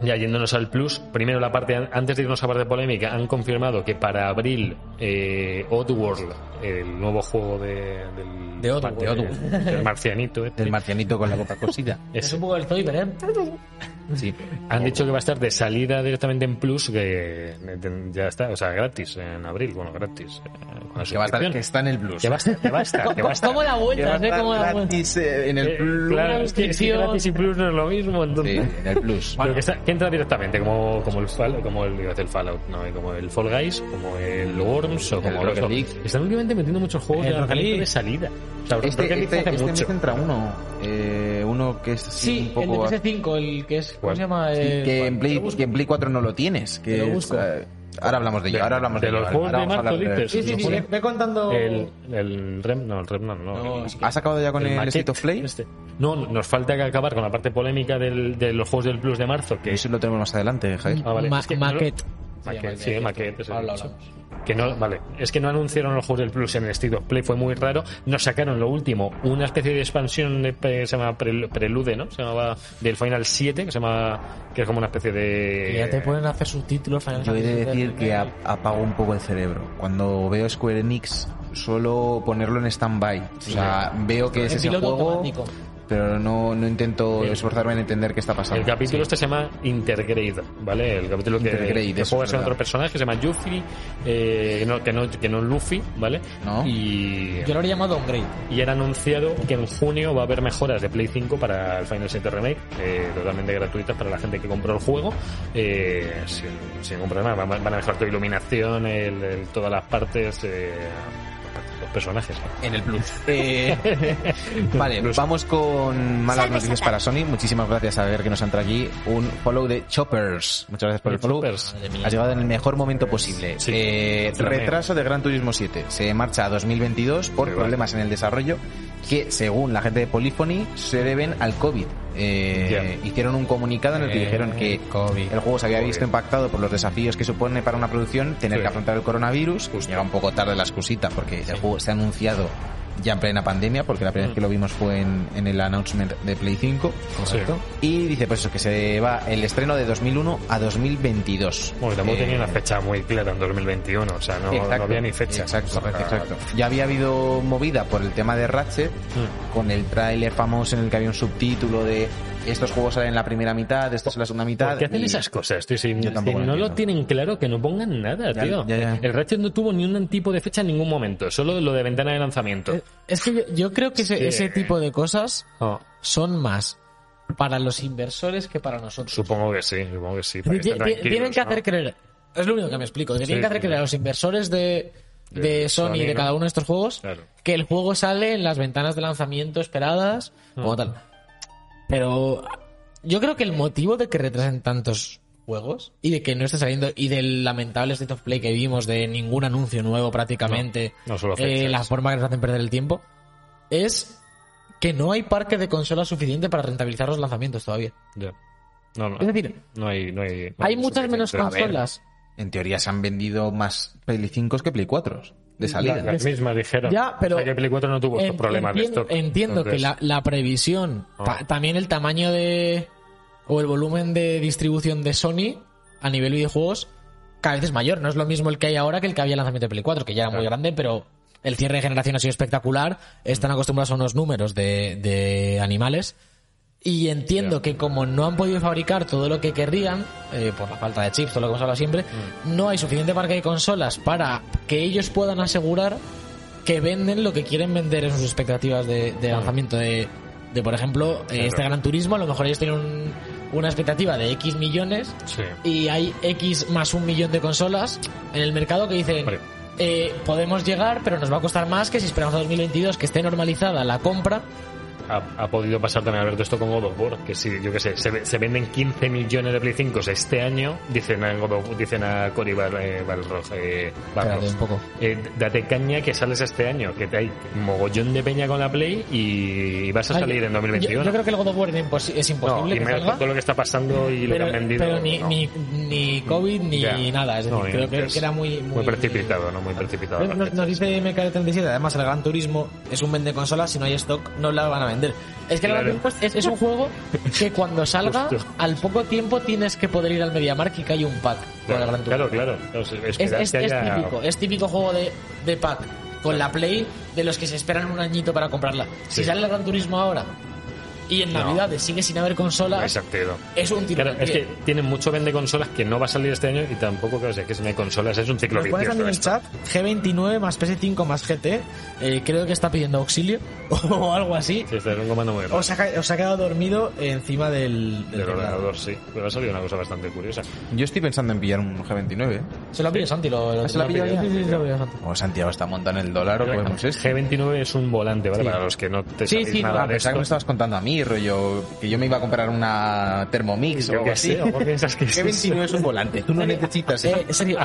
ya yéndonos al plus, primero la parte, antes de irnos a parte polémica, han confirmado que para abril eh, Oddworld, el nuevo juego de, del, De Oddworld. de Oddworld, del marcianito, este, El marcianito con la boca cosida. <laughs> Es ese. un poco el Zoiber, ¿eh? Sí. Han dicho que va a estar de salida directamente en Plus, que ya está, o sea, gratis en abril, bueno, gratis. eh, con la Que va a estar, que está en el Blues. Que va a estar, que va a estar, <laughs> que va a estar. ¿Cómo la Que va a vuelta? ¿eh? estar ¿Cómo la vuelta? gratis eh, en el Eh, Plus. claro, es que si gratis y Plus no es lo mismo, Sí, entonces... en el Plus. Pero que, está- que entra directamente, como, como el Fall, como el, el Fallout, no, como el Fall Guys, como el Worms o El como Rocket los League. Están últimamente metiendo muchos juegos El de Rocket de salida. O sea, Este, Rocket League este, hace este mucho. mes entra uno. Eh, uno que es Sí, un el poco. de PS5, el que es. ¿Cómo ¿Cuál? se llama? Sí, El- que, en Play, que en Play 4 no lo tienes. Que lo es, busco. eh, ahora hablamos de ello. Ahora hablamos de de, los ello. juegos de marzo dices. Sí, sí, sí, ve contando. El, el Rem, no, el Rem no, no. No, el- es que- ¿Has acabado ya con el, maquette State of Play? este. No, nos falta que acabar con la parte polémica del, de los juegos del Plus de marzo, que Eso lo tenemos más adelante, Javier. Ah, vale. Ma- Es que no lo- Maquette. Sí, Maquette, de- es Ahora lo. Que no, vale, es que no anunciaron los juegos del Plus en el State of Play, fue muy raro. Nos sacaron lo último, una especie de expansión de- que se llama Prel- Prelude, ¿no? Se llamaba del Final 7, que se llama que es como una especie de Que ya te pueden hacer subtítulos. Final Yo he de decir que ap- apago un poco el cerebro. Cuando veo Square Enix, suelo ponerlo en stand-by. O sea, veo que es ese juego, automático. Pero no, no intento Bien. esforzarme en entender qué está pasando. El capítulo este se llama Intergrade, ¿vale? El capítulo que, Intergrade, que juegas con otro personaje que se llama Yuffie, eh, no, que, no, que no Luffy, ¿vale? ¿No? Y, Yo lo habría llamado Downgrade. y era anunciado que en junio va a haber mejoras de Play 5 para el Final 7 Remake, eh, totalmente gratuitas para la gente que compró el juego, eh, sin, sin ningún problema. Van, a mejorar toda iluminación, el- el- todas las partes, eh, los personajes. En el Plus. <laughs> Eh, vale, Plus. vamos con malas Salve, noticias para Sony. Muchísimas gracias a ver que nos han traído aquí un follow de Choppers. Muchas gracias por el follow. Choppers. Ha llegado en el mejor momento posible. Sí. Eh, retraso de Gran Turismo 7. Se marcha a 2022 por Muy problemas en el desarrollo que, según la gente de Polyphony, se deben al COVID. Eh, hicieron un comunicado en el que Eh, dijeron que COVID. el juego se había visto impactado por los desafíos que supone para una producción tener Sí. que afrontar el coronavirus. Justo. Llega un poco tarde la excusita porque el juego se ha anunciado ya en plena pandemia, porque la primera vez que lo vimos fue en, en el announcement de Play 5. Correcto. Y dice pues eso, que se va el estreno de 2001 a 2022. Bueno, tampoco Eh, tenía una fecha muy clara en 2021, o sea, no, había ni fecha. Exacto, exacto. Ya había habido movida por el tema de Ratchet, Mm. con el tráiler famoso en el que había un subtítulo de estos juegos salen en la primera mitad, estos en la segunda mitad. ¿Por qué hacen y- esas cosas, tío? Si, Yo tampoco si no lo tienen claro, que no pongan nada, Ya, tío. ya, ya. El Ratchet no tuvo ni un tipo de fecha en ningún momento, solo lo de ventana de lanzamiento. Eh, Es que yo, yo creo que ese, Sí. ese tipo de cosas Oh, son más para los inversores que para nosotros. supongo que sí, supongo que sí. para que tienen que ¿no? hacer creer. Es lo único que me explico. Que Sí, tienen que hacer creer a los inversores de, de, De Sony, Sony, de cada uno de estos juegos Claro. que el juego sale en las ventanas de lanzamiento esperadas Mm. como tal. Pero yo creo que el motivo de que retrasen tantos juegos y de que no esté saliendo y del lamentable State of Play que vimos de ningún anuncio nuevo prácticamente, No, no solo eh, la forma que nos hacen perder el tiempo, es que no hay parque de consolas suficiente para rentabilizar los lanzamientos todavía. Ya. No, no. Es decir, no hay, no hay, no hay muchas menos ver, consolas. En teoría se han vendido más Play 5 que Play 4 de salida. Las mismas dijeron. Ya, pero- O sea, que Play 4 no tuvo estos problemas de entiendo, stock. entiendo que la, la previsión, Ah. ta- también el tamaño de. o el volumen de distribución de Sony a nivel videojuegos cada vez es mayor. No es lo mismo el que hay ahora que el que había lanzamiento de Play 4, que ya era muy grande, pero el cierre de generación ha sido espectacular. Están acostumbrados a unos números de, de animales. Y entiendo que como no han podido fabricar todo lo que querrían, eh, por la falta de chips, todo lo que hemos hablado siempre, Mm. no hay suficiente parque de consolas para que ellos puedan asegurar que venden lo que quieren vender en sus expectativas de, de lanzamiento de, de, por ejemplo, eh, este Gran Turismo. A lo mejor ellos tienen un- una expectativa de X millones Sí. y hay X más un millón de consolas en el mercado que dicen eh, podemos llegar, pero nos va a costar más que si esperamos a 2022 que esté normalizada la compra. Ha, ha podido pasar también, Alberto, esto con God of War, que si, yo qué sé, se, se venden 15 millones de Play 5 este año, dicen a, God of- dicen a Cory Bar, eh, eh, Barros, un poco. eh, date caña que sales este año, que te hay mogollón de peña con la Play y vas a Ay, salir en yo, 2021. yo creo que el God of War es, impos- es no, imposible y menos salga. con todo lo que está pasando y lo pero, que han vendido. pero ni, no. ni, ni COVID ni Ya. nada. Es decir, No, y creo que, entonces, que era muy, muy, muy precipitado, ¿no? Muy precipitado. Nos, nos- nos dice MK37, además el Gran Turismo es un vende consolas, si no hay stock no la van a vender. Es que el Claro. Es, es un juego que cuando salga, Justo. al poco tiempo tienes que poder ir al MediaMarkt y que hay un pack con el Gran Claro, Turismo. claro, claro. Es, haya- típico, es típico juego de, de pack con la Play de los que se esperan un añito para comprarla. Si sale el Gran Turismo ahora y en No. Navidades sigue sin haber consolas, Exacto. es un tiro. Claro, es que tienen mucho vende consolas que no va a salir este año y tampoco, claro, o sea, que si no hay consolas es un ciclo pones vicioso. también en el esto. chat G29 más PS5 más GT. eh, creo que está pidiendo auxilio <laughs> o algo así. Sí, este es un comando muy raro. Os ha, os ha quedado dormido encima del, del Del teclado. ordenador, sí. Pero ha salido una cosa bastante curiosa. Yo estoy pensando en pillar un G29. ¿eh? Se lo ha pillado Santi. Lo, lo- ¿Ah, se lo ha lo- pillado? Sí, sí, sí, se lo ha pillado Santi. O Santiago está montando el dólar o cogemos este. G29 es un volante, ¿vale? Sí. Para los que no te Sí, no, nada Ah, de que me esto. estabas contando a mí, rollo, que yo me iba a comprar una Thermomix o Yo algo qué así. sé, ¿o piensas que <laughs> es G29 es un volante, tú no necesitas. Eh, en serio,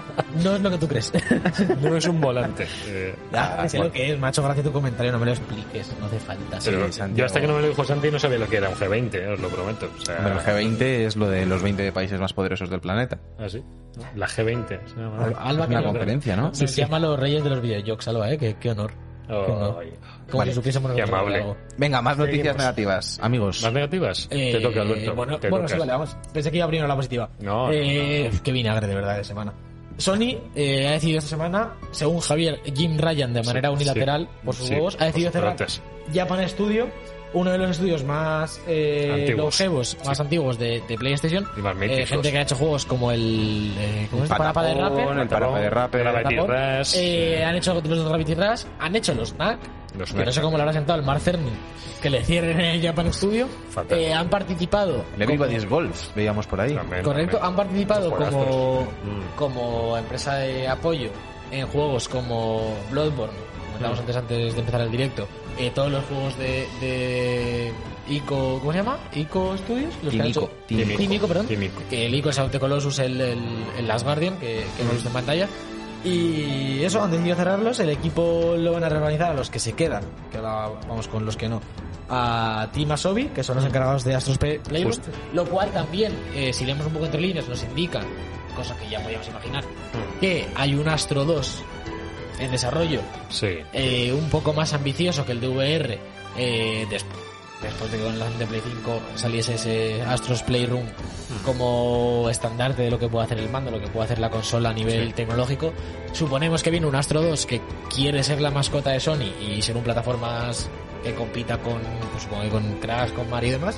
no es lo que tú crees. <laughs> No es un volante. Eh, Ya, sé bueno. lo que es. Me ha hecho gracia tu comentario. No me lo expliques. No hace falta. pero Santiago. yo hasta que no me lo dijo Santi no sabía lo que era un G20, eh, os lo prometo. O sea, Hombre, el G20 es lo de los 20 países más poderosos del planeta. ¿Ah, sí? La G20. se llama. Alba, Es una conferencia, ¿no? Nos llama los reyes de los videojuegos, Alba, ¿eh? Qué, qué honor. Ay. Como Vale, si supiésemos qué nosotros amable. algo. Venga, más noticias Seguimos. negativas, amigos. ¿Más negativas? Eh, te toca, Alberto. Bueno, te bueno sí, vale, vamos. Pensé que iba primero la positiva. No, Eh, Qué vinagre de verdad de semana. Sony eh, ha decidido esta semana, según Javier Jim Ryan, de manera Sí, unilateral, sí, por sus sí, huevos, ha decidido cerrar. Japan Studio, uno de los estudios más eh, Antiguos. longevos, más antiguos de, de PlayStation. Y más Eh, gente que ha hecho juegos como el, eh, ¿cómo es? Parapa de Rapper. el Parapa de Rapper, Gravity. Rush. Eh, han hecho los de Gravity Rush, han hecho los NAC, Los que no sé cómo le habrá sentado el Mark Cerny, que le cierren el Japan Studio. Eh, han participado El Everybody's Golf, veíamos por ahí. También, Correcto, también. han participado como, Mm. como empresa de apoyo en juegos como Bloodborne, comentábamos Mm. antes antes de empezar el directo, eh, todos los juegos de, de Ico, ¿cómo se llama? Ico Studios, los que han hecho- Team Ico. Team Ico, perdón. Team Ico. Que el Ico es Out Colossus, el, el, el Last Guardian, que, que hemos visto en pantalla. Y eso, han decidido cerrarlos. El equipo lo van a reorganizar a los que se quedan, que ahora vamos con los que no. A Team Asobi, que son los encargados de Astros Play- Playroom, Justo. lo cual también, eh, si leemos un poco entre líneas, nos indica, cosa que ya podíamos imaginar, que hay un Astro 2 en desarrollo Sí. eh, un poco más ambicioso que el de VR eh, des- después de que con la de Play 5 saliese ese Astros Playroom como estandarte de lo que puede hacer el mando, lo que puede hacer la consola a nivel tecnológico. Suponemos que viene un Astro 2 que quiere ser la mascota de Sony y ser un plataformas que compita con, pues, supongo que con Crash, con Mario y demás.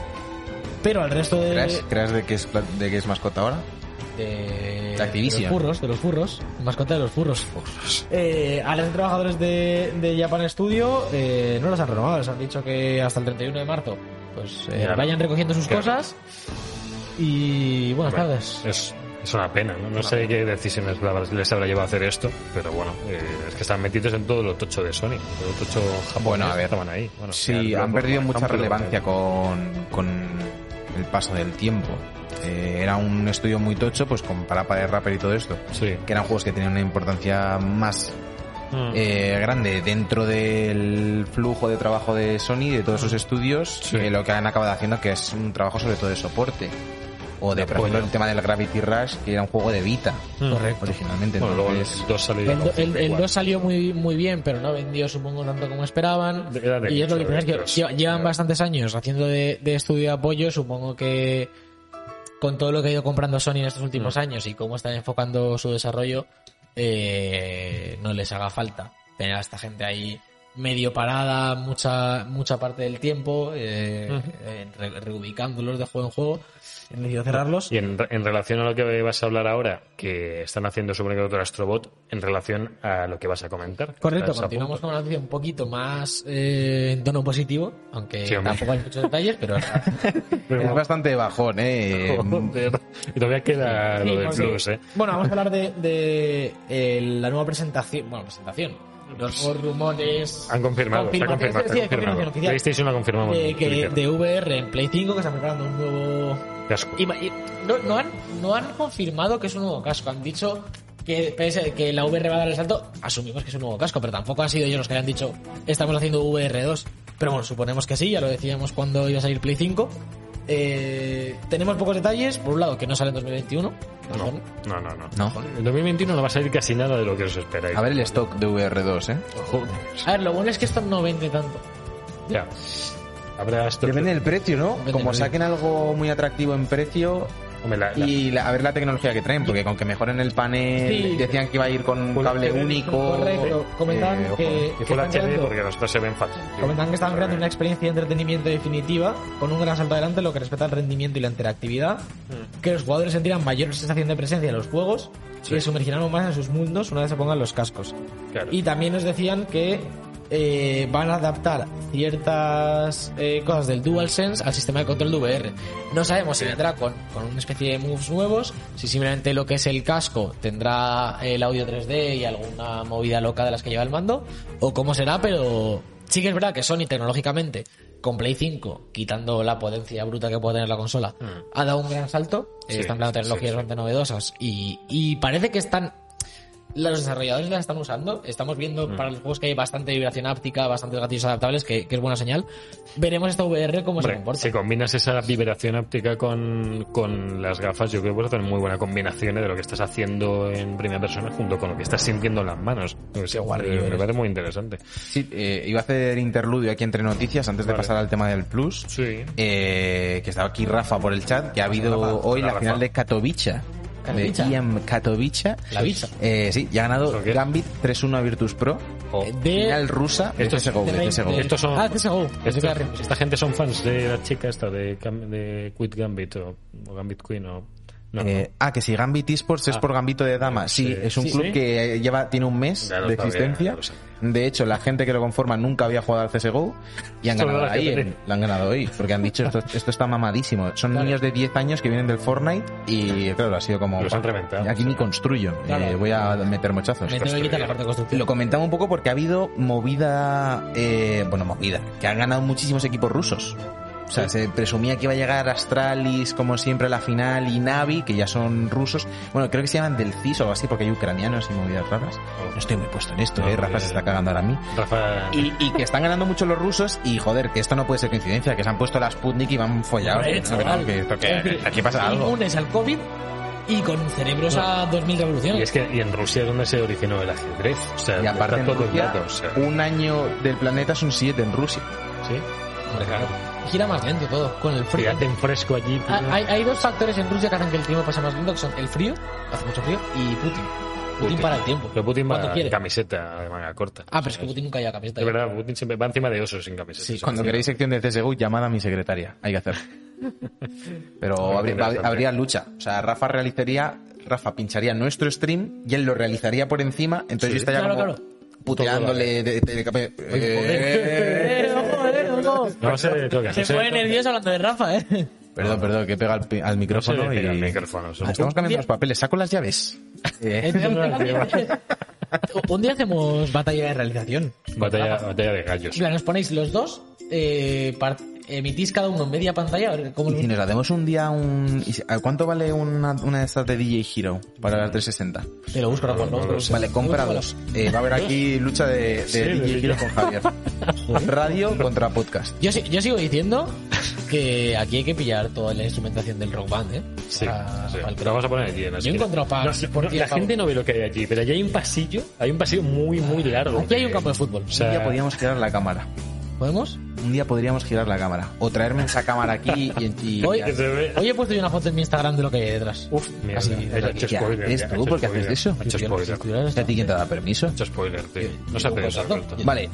Pero al resto de, ¿Crees, crees de, que es, de que es mascota ahora? De, De Activision. de los furros, de los furros, mascota de los furros. Eh, a los trabajadores de, de Japan Studio eh, no los han renovado, les han dicho que hasta el 31 de marzo pues eh, Ya. vayan recogiendo sus Claro. cosas y buenas Bueno, tardes. Es, es una pena, ¿no? No sé qué decisiones les habrá llevado a hacer esto, pero bueno, eh, es que están metidos en todo lo tocho de Sony, todo lo tocho japonés Bueno, a ver. estaban ahí. Bueno, Sí, han perdido mucha relevancia con, con el paso del tiempo. Eh, era un estudio muy tocho, pues con Parapa de Rapper y todo esto, Sí. que eran juegos que tenían una importancia más Mm. eh, grande dentro del flujo de trabajo de Sony, de todos sus estudios, Sí. que lo que han acabado haciendo que es un trabajo sobre todo de soporte. O de, De por ejemplo, el tema del Gravity Rush, que era un juego de Vita, Mm. Correcto. originalmente. Bueno, luego entonces- el 2 salió El, con do- el, el 54. 2 salió muy muy bien, pero no vendió supongo tanto como esperaban. De Y es lo que nicho, pasa es que eh, llevan claro. bastantes años haciendo de, de estudio de apoyo, supongo que con todo lo que ha ido comprando Sony en estos Mm. últimos años y cómo están enfocando su desarrollo, eh, no les haga falta tener a esta gente ahí medio parada mucha mucha parte del tiempo, eh, eh, re- reubicándolos de juego en juego, en decidido cerrarlos. Y en, en relación a lo que vas a hablar ahora, que están haciendo sobre otro Astrobot, en relación a lo que vas a comentar. Correcto, continuamos con una noticia un poquito más eh, en tono positivo, aunque Sí, tampoco hay muchos detalles, pero <laughs> es bastante bajón, ¿eh? Y todavía queda Sí, lo del porque- plus, ¿eh? Bueno, vamos a hablar de, de, eh, la nueva presentación. Bueno, presentación. Los rumores. Han confirmado, está Confirmación, confirmado, sí, está confirmado. confirmación oficial. PlayStation lo ha confirmado. De, que, de VR en Play 5 que están preparando un nuevo. Casco. Y, y no, no han, no han confirmado que es un nuevo casco. Han dicho que, que la VR va a dar el salto. Asumimos que es un nuevo casco, pero tampoco han sido ellos los que hayan dicho estamos haciendo VR2. Pero bueno, suponemos que sí, ya lo decíamos cuando iba a salir Play 5. Eh, tenemos pocos detalles. Por un lado, que no sale en 2021. No, no, no. no. No. En 2021 no va a salir casi nada de lo que os esperáis. A ver el stock de VR2, ¿eh? Joder. A ver, lo bueno es que esto no vende tanto. Ya. Habrá esto. Depende del precio, ¿no? Depende Como del saquen algo muy atractivo en precio Hombre, la- la- y la- a ver la tecnología que traen, porque con que mejoren el panel, Sí. decían que iba a ir con un cable HD, único. Correcto. Comentaban Eh, ojo. que, y que Full están HD creando- porque nosotros se ven fatal. Comentan que estaban creando una experiencia de entretenimiento definitiva con un gran salto adelante en lo que respecta al rendimiento y la interactividad, que los jugadores sentirán mayor sensación de presencia en los juegos y Sí. se sumergirán aún más en sus mundos una vez se pongan los cascos. Claro. Y también nos decían que eh, van a adaptar ciertas eh, cosas del DualSense al sistema de control de VR. No sabemos si vendrá con, con una especie de moves nuevos, si simplemente lo que es el casco tendrá el audio 3D y alguna movida loca de las que lleva el mando, o cómo será, pero sí que es verdad que Sony tecnológicamente, con Play 5, quitando la potencia bruta que puede tener la consola, ha dado un gran salto. Sí, están sí, tecnologías sí. bastante novedosas y, y parece que están los desarrolladores la están usando. Estamos viendo Mm. para los juegos que hay bastante vibración áptica, bastantes gatillos adaptables, que, que es buena señal. Veremos esta VR cómo se Hombre, comporta. si combinas esa vibración óptica con, con las gafas, yo creo que puedes hacer muy buena combinación de lo que estás haciendo en primera persona junto con lo que estás sintiendo en las manos. Eh, me eres. parece muy interesante. Sí, eh, iba a hacer interludio aquí entre noticias antes de Vale. pasar al tema del Plus. Sí. Eh, que estaba aquí Rafa por el chat, que ha habido Rafa. hoy la Hola, final de Katowice. De Ian Katowice. La bicha. Eh, sí, ya ha ganado. Gambit 3-1 a Virtus Pro. Oh. Eh, de- Final rusa de Esto es- CSGO, de de- CSGO. de- Estos son- Ah, CSGO. Que- esta gente son fans de la chica esta de, de Quit Gambit o, o Gambit Queen o... No, Eh, ah, que si Gambit Esports es Ah. por Gambito de Dama. Sí, Sí. es un Sí, club sí. que lleva, tiene un mes lo de existencia. lo. De hecho, la gente que lo conforma nunca había jugado al CSGO y han ganado ahí. en- la han ganado hoy. Porque han dicho esto, esto está mamadísimo. Son Claro. niños de 10 años que vienen del Fortnite y claro, ha sido como. Los han reventado. Aquí ni construyo. Claro. eh, voy a meter muchachos. Me tengo que quitar la parte de construcción. Lo comentaba un poco porque ha habido movida, eh, bueno, movida, que han ganado muchísimos equipos rusos. O sea, se presumía que iba a llegar Astralis, como siempre, a la final, y Navi, que ya son rusos. Bueno, creo que se llaman del CIS o algo así, porque hay ucranianos y movidas raras. No estoy muy puesto en esto, No, ¿eh? Rafa se eh, está cagando ahora a mí. Rafa... Y, y que están ganando mucho los rusos, y joder, que esto no puede ser coincidencia, que se han puesto la Sputnik y van follados. Hombre, No, chaval. que esto que- decir, aquí pasa algo. Inmunes al COVID Y con cerebros a 2000 revoluciones. Y es que y en Rusia es donde se originó el ajedrez. O sea, Y aparte en está todo el Rusia, o sea, un año del planeta son siete en Rusia. sí. Claro. Gira más lento todo, con el frío. Fíjate en fresco allí. Ah, Hay, hay dos factores en Rusia que hacen que el tiempo pase más lento, que son el frío, hace mucho frío, y Putin. Putin, para el tiempo. Pero Putin va quiere. camiseta de manga corta. Ah, pero es que Putin nunca lleva camiseta. Es verdad, Putin siempre va encima de osos sin camiseta. Sí, Cuando queréis sección de CSGO, llamad a mi secretaria. Hay que hacer. <laughs> Pero habría, habría lucha. O sea, Rafa realizaría, Rafa pincharía nuestro stream y él lo realizaría por encima. Entonces yo estaría Claro, como claro. puteándole de, de- de- eh, <laughs> Eh, No se toca, Se pone nervioso hablando de Rafa, eh. Perdón, perdón, que pega al, pi- al micrófono No se y... pega al micrófono, eso. Ah, Estamos cambiando los papeles. Saco las llaves. Eh, <laughs> Un día hacemos batalla de realización. Batalla, batalla de gallos. Mira, nos ponéis los dos, eh, par- emitís cada uno media pantalla, a ver cómo y lo... si nos hacemos un día un... y si- ¿a ¿Cuánto vale una, una de estas de DJ Hero para las 360? Te lo busco, Rafa, ¿no? Vale, compra dos. Eh, va a haber aquí lucha de, de Sí, de DJ. Hero con Javier. Radio contra podcast. Yo, si- yo sigo diciendo que aquí hay que pillar toda la instrumentación del rock band, ¿eh? Sí, Para- sí. para el Lo vamos a poner allí en la Yo he encontrado packs No, La gente no ve lo que hay allí, pero allí hay un pasillo, hay un pasillo muy, muy largo. Aquí hay un campo de fútbol. O sea, día podríamos girar la cámara. ¿Podemos? Un día podríamos girar la cámara. O traerme esa cámara aquí y... y- Hoy, he puesto yo una foto en mi Instagram de lo que hay detrás. Uf, mierda. Así, he desde hecho ¿Qué spoiler. haces ya, tú? ¿Por qué haces eso? He hecho spoiler. ¿A ti quién te da permiso? He hecho spoiler, tío. No se hace eso. Vale,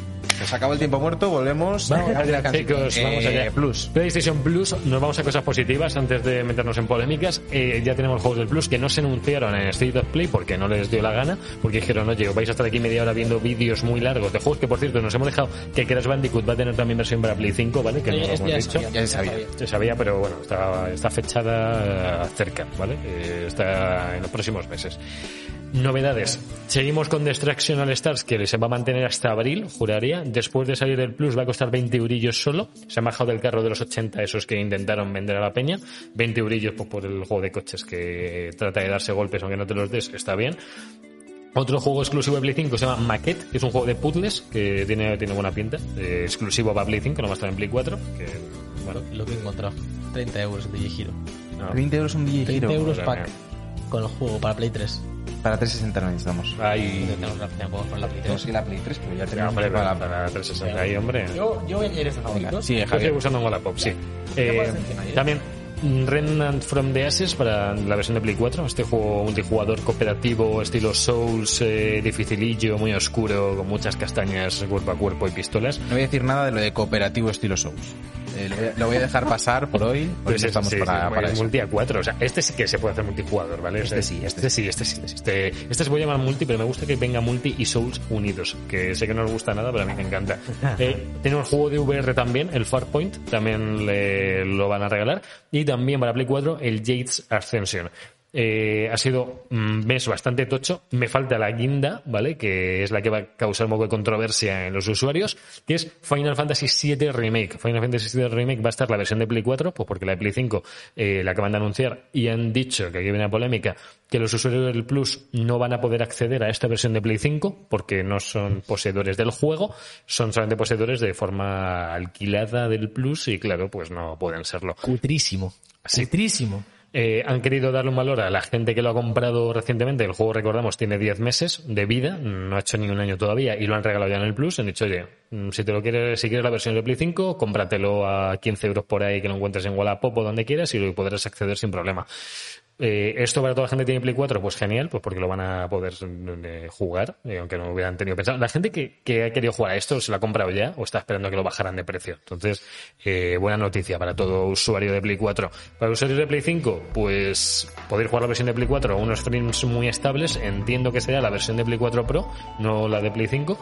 se acabó el tiempo muerto, volvemos. Vamos a <laughs> allá, la canción. chicos, vamos Eh, allá. Plus. PlayStation Plus, nos vamos a cosas positivas antes de meternos en polémicas. Eh, ya tenemos juegos del Plus que no se anunciaron en State of Play porque no les dio la gana, porque dijeron, oye, vais a estar aquí media hora viendo vídeos muy largos de juegos que, por cierto, nos hemos dejado que Crash Bandicoot va a tener también versión para Play 5, ¿vale? Que no lo Ya- hemos ya dicho. sabía, Ya se sabía. Se sabía, pero bueno, está, está fechada eh, cerca, ¿vale? Eh, está en los próximos meses. Novedades. Seguimos con Destruction All Stars, que se va a mantener hasta abril, juraría. Después de salir del Plus va a costar 20 eurillos solo. Se han bajado del carro de los 80 esos que intentaron vender a la peña. 20 eurillos pues, por el juego de coches que trata de darse golpes aunque no te los des, está bien. Otro juego exclusivo de Play 5 se llama Maquette, que es un juego de puzzles que tiene, tiene buena pinta. Eh, exclusivo para Play 5, no va a estar en Play 4. Que, bueno, Lo que he encontrado. 30 euros de Giro. no. 20 euros un DJ 30 Hero. euros pack con el juego para Play 3. Para 360 no necesitamos. Hay... Tenemos la la Play 3. Tenemos que ir a Play 3, pero ya Sí, tenemos hombre, para para, la... para 360 ahí, hombre. Yo, yo voy a añadir este favorito. Sí, Yo estoy Javier. usando Wallapop, sí. ¿Qué Eh, eh? también Remnant from the Ashes para la versión de Play 4, este juego multijugador cooperativo estilo Souls, eh, dificilillo, muy oscuro, con muchas castañas cuerpo a cuerpo y pistolas. No voy a decir nada de lo de cooperativo estilo Souls. Eh, lo, voy a, lo voy a dejar pasar por hoy. Hoy Pues estamos sí, para, sí, para es eso. multi a 4, o sea, este sí que se puede hacer multijugador, ¿vale? Este sí, este sí, este sí. Este, este se puede llamar multi, pero me gusta que venga multi y Souls unidos, que sé que no os gusta nada, pero a mí me encanta. <laughs> Eh, tenemos juego de VR también, el Farpoint, también le- lo van a regalar, y también para Play 4 el Jades Ascension. Eh, ha sido un mes bastante tocho. Me falta la guinda, ¿vale? Que es la que va a causar un poco de controversia en los usuarios, que es Final Fantasy VII Remake. Final Fantasy VII Remake va a estar la versión de Play 4, pues porque la de Play 5 eh, la acaban de anunciar y han dicho, que aquí viene la polémica, que los usuarios del Plus no van a poder acceder a esta versión de Play 5 porque no son poseedores del juego, son solamente poseedores de forma alquilada del Plus y claro, pues no pueden serlo. Cutrísimo. Sí. Cutrísimo. Eh, han querido darle un valor a la gente que lo ha comprado recientemente. El juego, recordamos, tiene 10 meses de vida, no ha hecho ni un año todavía y lo han regalado ya en el Plus. Han dicho, oye, mm, si te lo quieres, si quieres la versión de Play 5, cómpratelo a 15 euros por ahí que lo encuentres en Wallapop o donde quieras y lo podrás acceder sin problema. Eh, esto para toda la gente que tiene Play 4, pues genial, pues porque lo van a poder eh, jugar, eh, aunque no hubieran tenido pensado. La gente que, que ha querido jugar a esto se lo ha comprado ya o está esperando que lo bajaran de precio. Entonces, eh, buena noticia para todo usuario de Play 4. Para usuarios de Play 5, pues poder jugar la versión de Play 4 a unos frames muy estables. Entiendo que será la versión de Play 4 Pro, no la de Play 5.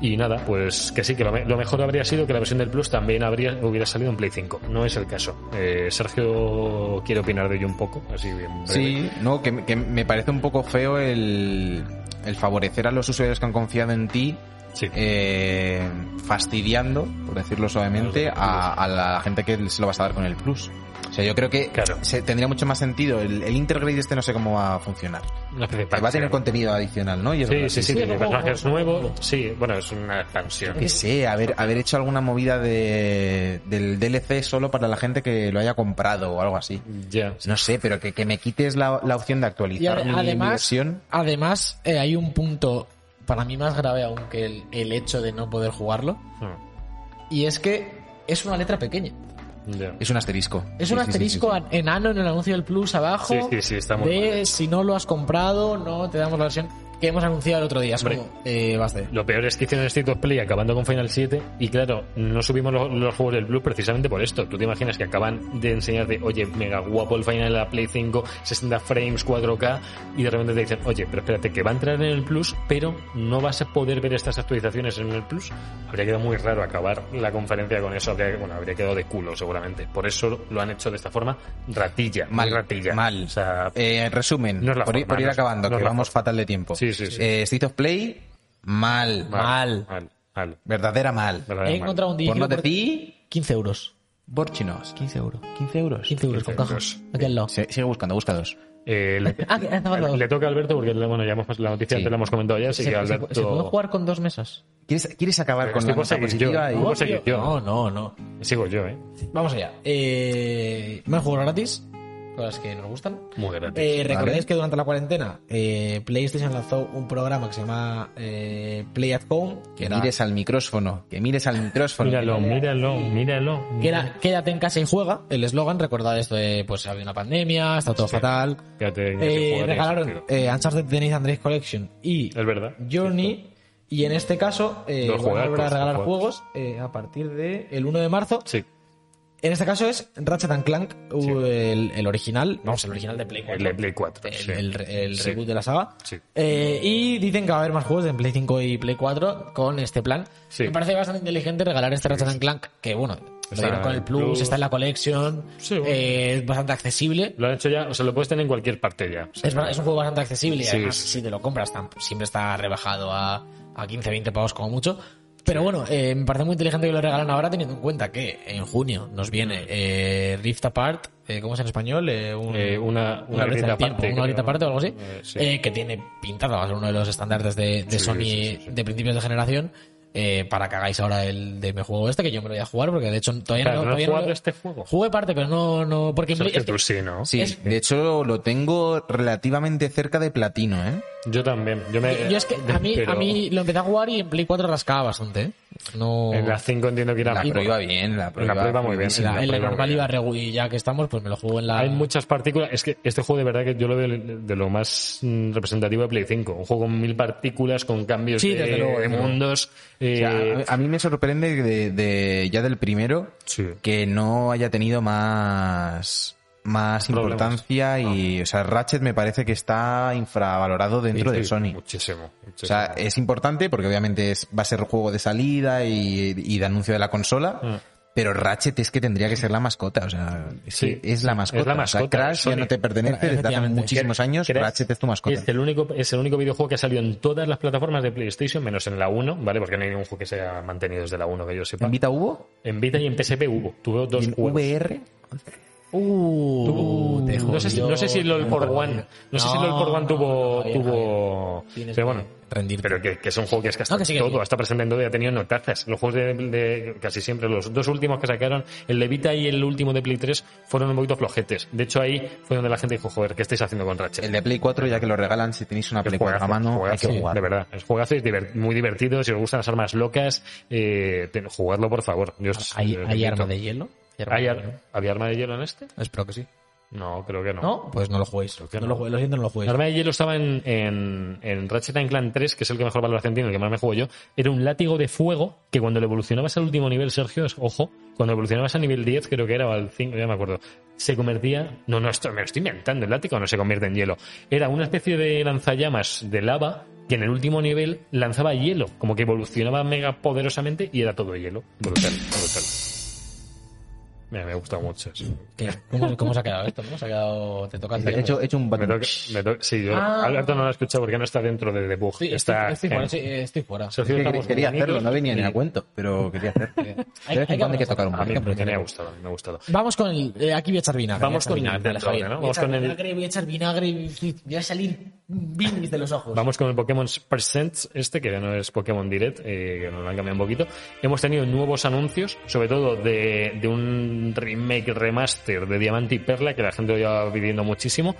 Y nada, pues que sí, que lo, me- lo mejor habría sido que la versión del Plus también habría, hubiera salido en Play 5. No es el caso. Sergio quiere opinar de ello un poco, así Sí, no, que, que me parece un poco feo el, el favorecer a los usuarios que han confiado en ti Sí. eh, fastidiando, por decirlo suavemente, a, a la gente que se lo vas a dar con el Plus. O sea, yo creo que Claro. se- tendría mucho más sentido. El, el Intergrade este no sé cómo va a funcionar. Que va a tener contenido adicional, ¿no? Y Sí, sí, sí, sí, tiene personajes nuevos. Sí, bueno, es una expansión. Yo qué sé, haber, haber hecho alguna movida de, del DLC solo para la gente que lo haya comprado o algo así. Ya. No sé, pero que, que me quites la, la opción de Y actualizar ade- mi, mi además, versión. además eh, hay un punto para mí más grave aún que el, el hecho de no poder jugarlo. Y es que es una letra pequeña. ya. Es un asterisco. Es un sí, asterisco sí, sí. enano en el anuncio del Plus abajo. Sí, sí, sí, está muy de si no lo has comprado, no te damos la versión que hemos anunciado el otro día. Es Hombre. como, eh, basta. Lo peor es que hicieron State of Play acabando con Final 7 y claro, no subimos lo- los, juegos del Blue precisamente por esto. Tú te imaginas que acaban de enseñarte, oye, mega guapo el Final de la Play 5, 60 frames, 4K y de repente te dicen, oye, pero espérate, que va a entrar en el Plus, pero no vas a poder ver estas actualizaciones en el Plus. Habría quedado muy raro acabar la conferencia con eso, habría, bueno, habría quedado de culo seguramente. Por eso lo han hecho de esta forma, ratilla, Mal, ratilla. mal. O sea, Eh, resumen, No es la por, ir- forma, por ir no es- acabando, no que vamos forma. fatal de tiempo. Sí, sí, sí. Eh, State of Play, mal. mal, mal, mal. Verdadera mal. Verdad, He mal. encontrado un Por digiro no por decir 15 euros. Borchinos. 15 euros. 15 euros. 15 euros con 15 caja. euros. Aquí al lado. Se- sigue buscando, busca dos. Eh, le, <laughs> Ah, dos. le toca a Alberto porque bueno, ya hemos la noticia Sí. antes la hemos comentado ya, así ¿Se, que Alberto. se puede jugar con dos mesas? ¿Quieres, quieres acabar Pero con la por yo. y- yo. No, no, no. Sigo yo, ¿eh? Vamos allá. Eh, me juego gratis. Cosas que nos gustan. Muy gratis. Eh, Recordáis Vale. que durante la cuarentena eh, PlayStation lanzó un programa que se llama eh, Play at Home, que Que era, mires al micrófono, que mires al micrófono. míralo, míralo, míralo. que era Quédate en casa y juega. El eslogan, recordad esto de pues había una pandemia, está todo Sí. fatal. Eh, ese juego tiene regalaron eh, Uncharted The Drake Collection y Es verdad. Journey. Y en este caso, eh, van a volver a juegazos, regalar juegos eh, a partir del el 1 de marzo. Sí, En este caso es Ratchet and Clank, uh, el, el original, vamos, el original de Play 4. el de Play 4. el, sí. el- el Sí. reboot de la saga. Sí. Eh, y dicen que va a haber más juegos de Play 5 y Play 4 con este plan. Sí. Me parece bastante inteligente regalar este Ratchet and Clank, que bueno, lo dieron con en el Plus, Plus. está en la Collection, Sí, bueno. eh, es bastante accesible. Lo han hecho ya, o sea, lo puedes tener en cualquier parte ya. O sea, Es, es un juego bastante accesible Sí, además sí. si te lo compras siempre está rebajado a, a 15, 20 pavos como mucho. Pero bueno, eh, me parece muy inteligente que lo regalan ahora teniendo en cuenta que en junio nos viene eh, Rift Apart, eh, ¿cómo es en español? Eh, un- Eh, una, una horita horita aparte, una horita aparte o algo así, Eh, sí. que tiene pintada, va a ser uno de los estándares de, de Sí, Sony sí. de principios de generación, eh, para que hagáis ahora el de mi juego este, que yo me lo voy a jugar, porque de hecho todavía Claro, no, ¿no has todavía jugado este juego? Jugué parte, pero no, no, porque en Play- Sergio, es que- tú sí, ¿no? Sí, Es- de hecho lo tengo relativamente cerca de platino, ¿eh? Yo también. Yo, me, yo es que a mí, <laughs> pero a mí lo empecé a jugar y en Play 4 rascaba bastante, ¿eh? No... En la 5 entiendo que irá La pro iba bien, la pro En la iba muy bien, sí, la, la en la prueba normal muy iba bien. regu- y ya que estamos, pues me lo juego en la... Hay muchas partículas. Es que este juego de verdad que yo lo veo de lo más mm, representativo de Play 5. Un juego con mil partículas, con cambios Sí, de, desde luego, de mundos. O eh, sea, a, a mí me sorprende de, de- ya del primero sí. que no haya tenido más más Problemas. importancia y o sea Ratchet me parece que está infravalorado dentro Sí, de Sony Muchísimo. o sea es importante porque obviamente es, va a ser juego de salida y, y de anuncio de la consola Mm. pero Ratchet es que tendría que ser la mascota o sea es, Sí, que es la mascota, es la O sea, mascota, Crash ya no te pertenece desde hace muchísimos años Crash Ratchet es tu mascota Es el, único, es el único videojuego que ha salido en todas las plataformas de PlayStation, menos en la 1, ¿vale? Porque no hay ningún juego que se haya mantenido desde la 1 que yo sepa. ¿En Vita hubo? En Vita y en PSP hubo. Tuve dos ¿Y en juegos. VR? Uh, te no, sé si, no sé si el LOL por One, no, sé si el LOL por One tuvo, tuvo, pero que bueno, rendirte. pero que, que es un juego que es que hasta No, que sí, todo, sí. hasta presente en todo y ha tenido notazas. Los juegos de, de- casi siempre, los dos últimos que sacaron, el de Vita y el último de Play 3, fueron un poquito flojetes. De hecho ahí fue donde la gente dijo, joder, ¿qué estáis haciendo con Ratchet? el de Play 4 ya que lo regalan si tenéis una Es Play 4 a juegazo, mano hay juegazo, que jugar De verdad, es juegazo es diver- muy divertido. Si os gustan las armas locas, eh, ten- jugadlo por favor. Yo os- ¿Hay, eh, hay arma de hielo? ¿Había arma de hielo en este? Espero que sí. No, creo que no. ¿No? Pues no lo juguéis. que No no. lo, juguéis, lo siento, no lo juguéis. El arma de hielo estaba en, en, en Ratchet and Clank 3, que es el que mejor valoración tiene, el que más me juego yo. Era un látigo de fuego que cuando lo evolucionabas al último nivel, Sergio, es- ojo, cuando evolucionabas a nivel 10, creo que era, o al 5, ya me acuerdo, se convertía. No, no, esto, me lo estoy inventando, el látigo no se convierte en hielo. Era una especie de lanzallamas de lava que en el último nivel lanzaba hielo, como que evolucionaba mega poderosamente y era todo hielo. Brutal, brutal. Me, me gusta mucho eso. ¿Qué? ¿Cómo, ¿Cómo se ha quedado esto? ¿no? Se ha quedado... Te toca el He hecho, he hecho un Me sí, yo, Ah. Alberto no lo ha escuchado porque no está dentro del debug. Sí, está estoy, estoy fuera, en- sí, estoy fuera. Sergio, Es que estamos quería hacerlo, no venía ni a cuento, pero quería hacerlo. De Hay- que que tocar un A mí poco. me, me ha gustado, me ha gustado. Vamos con el... eh, aquí voy a echar vinagre. Vamos con vinagre, Vamos echar con el- vinagre, voy a echar vinagre y voy a salir de los ojos. Vamos con el Pokémon Presents este, que ya no es Pokémon Direct, eh, que nos lo han cambiado un poquito. Hemos tenido nuevos anuncios, sobre todo de, de un remake, remaster de Diamante y Perla, que la gente lo lleva pidiendo muchísimo.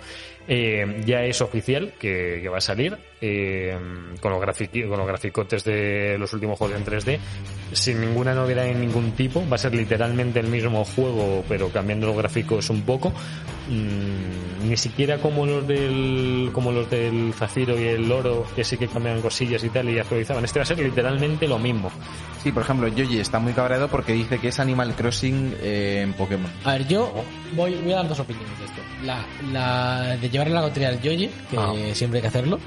Eh, ya es oficial que va a salir, eh, con, los con los graficotes de los últimos juegos en 3D, sin ninguna novedad en ningún tipo. Va a ser literalmente el mismo juego, pero cambiando los gráficos un poco. Mm, ni siquiera como los del como los del zafiro y el oro que sí que cambiaban cosillas y tal y actualizaban este va a ser literalmente lo mismo Sí, por ejemplo, Yoyi está muy cabreado porque dice que es Animal Crossing eh, en Pokémon. A ver, yo voy, voy a dar dos opiniones de esto. La, la de llevarle la contraria al Yoyi, que Ah. siempre hay que hacerlo.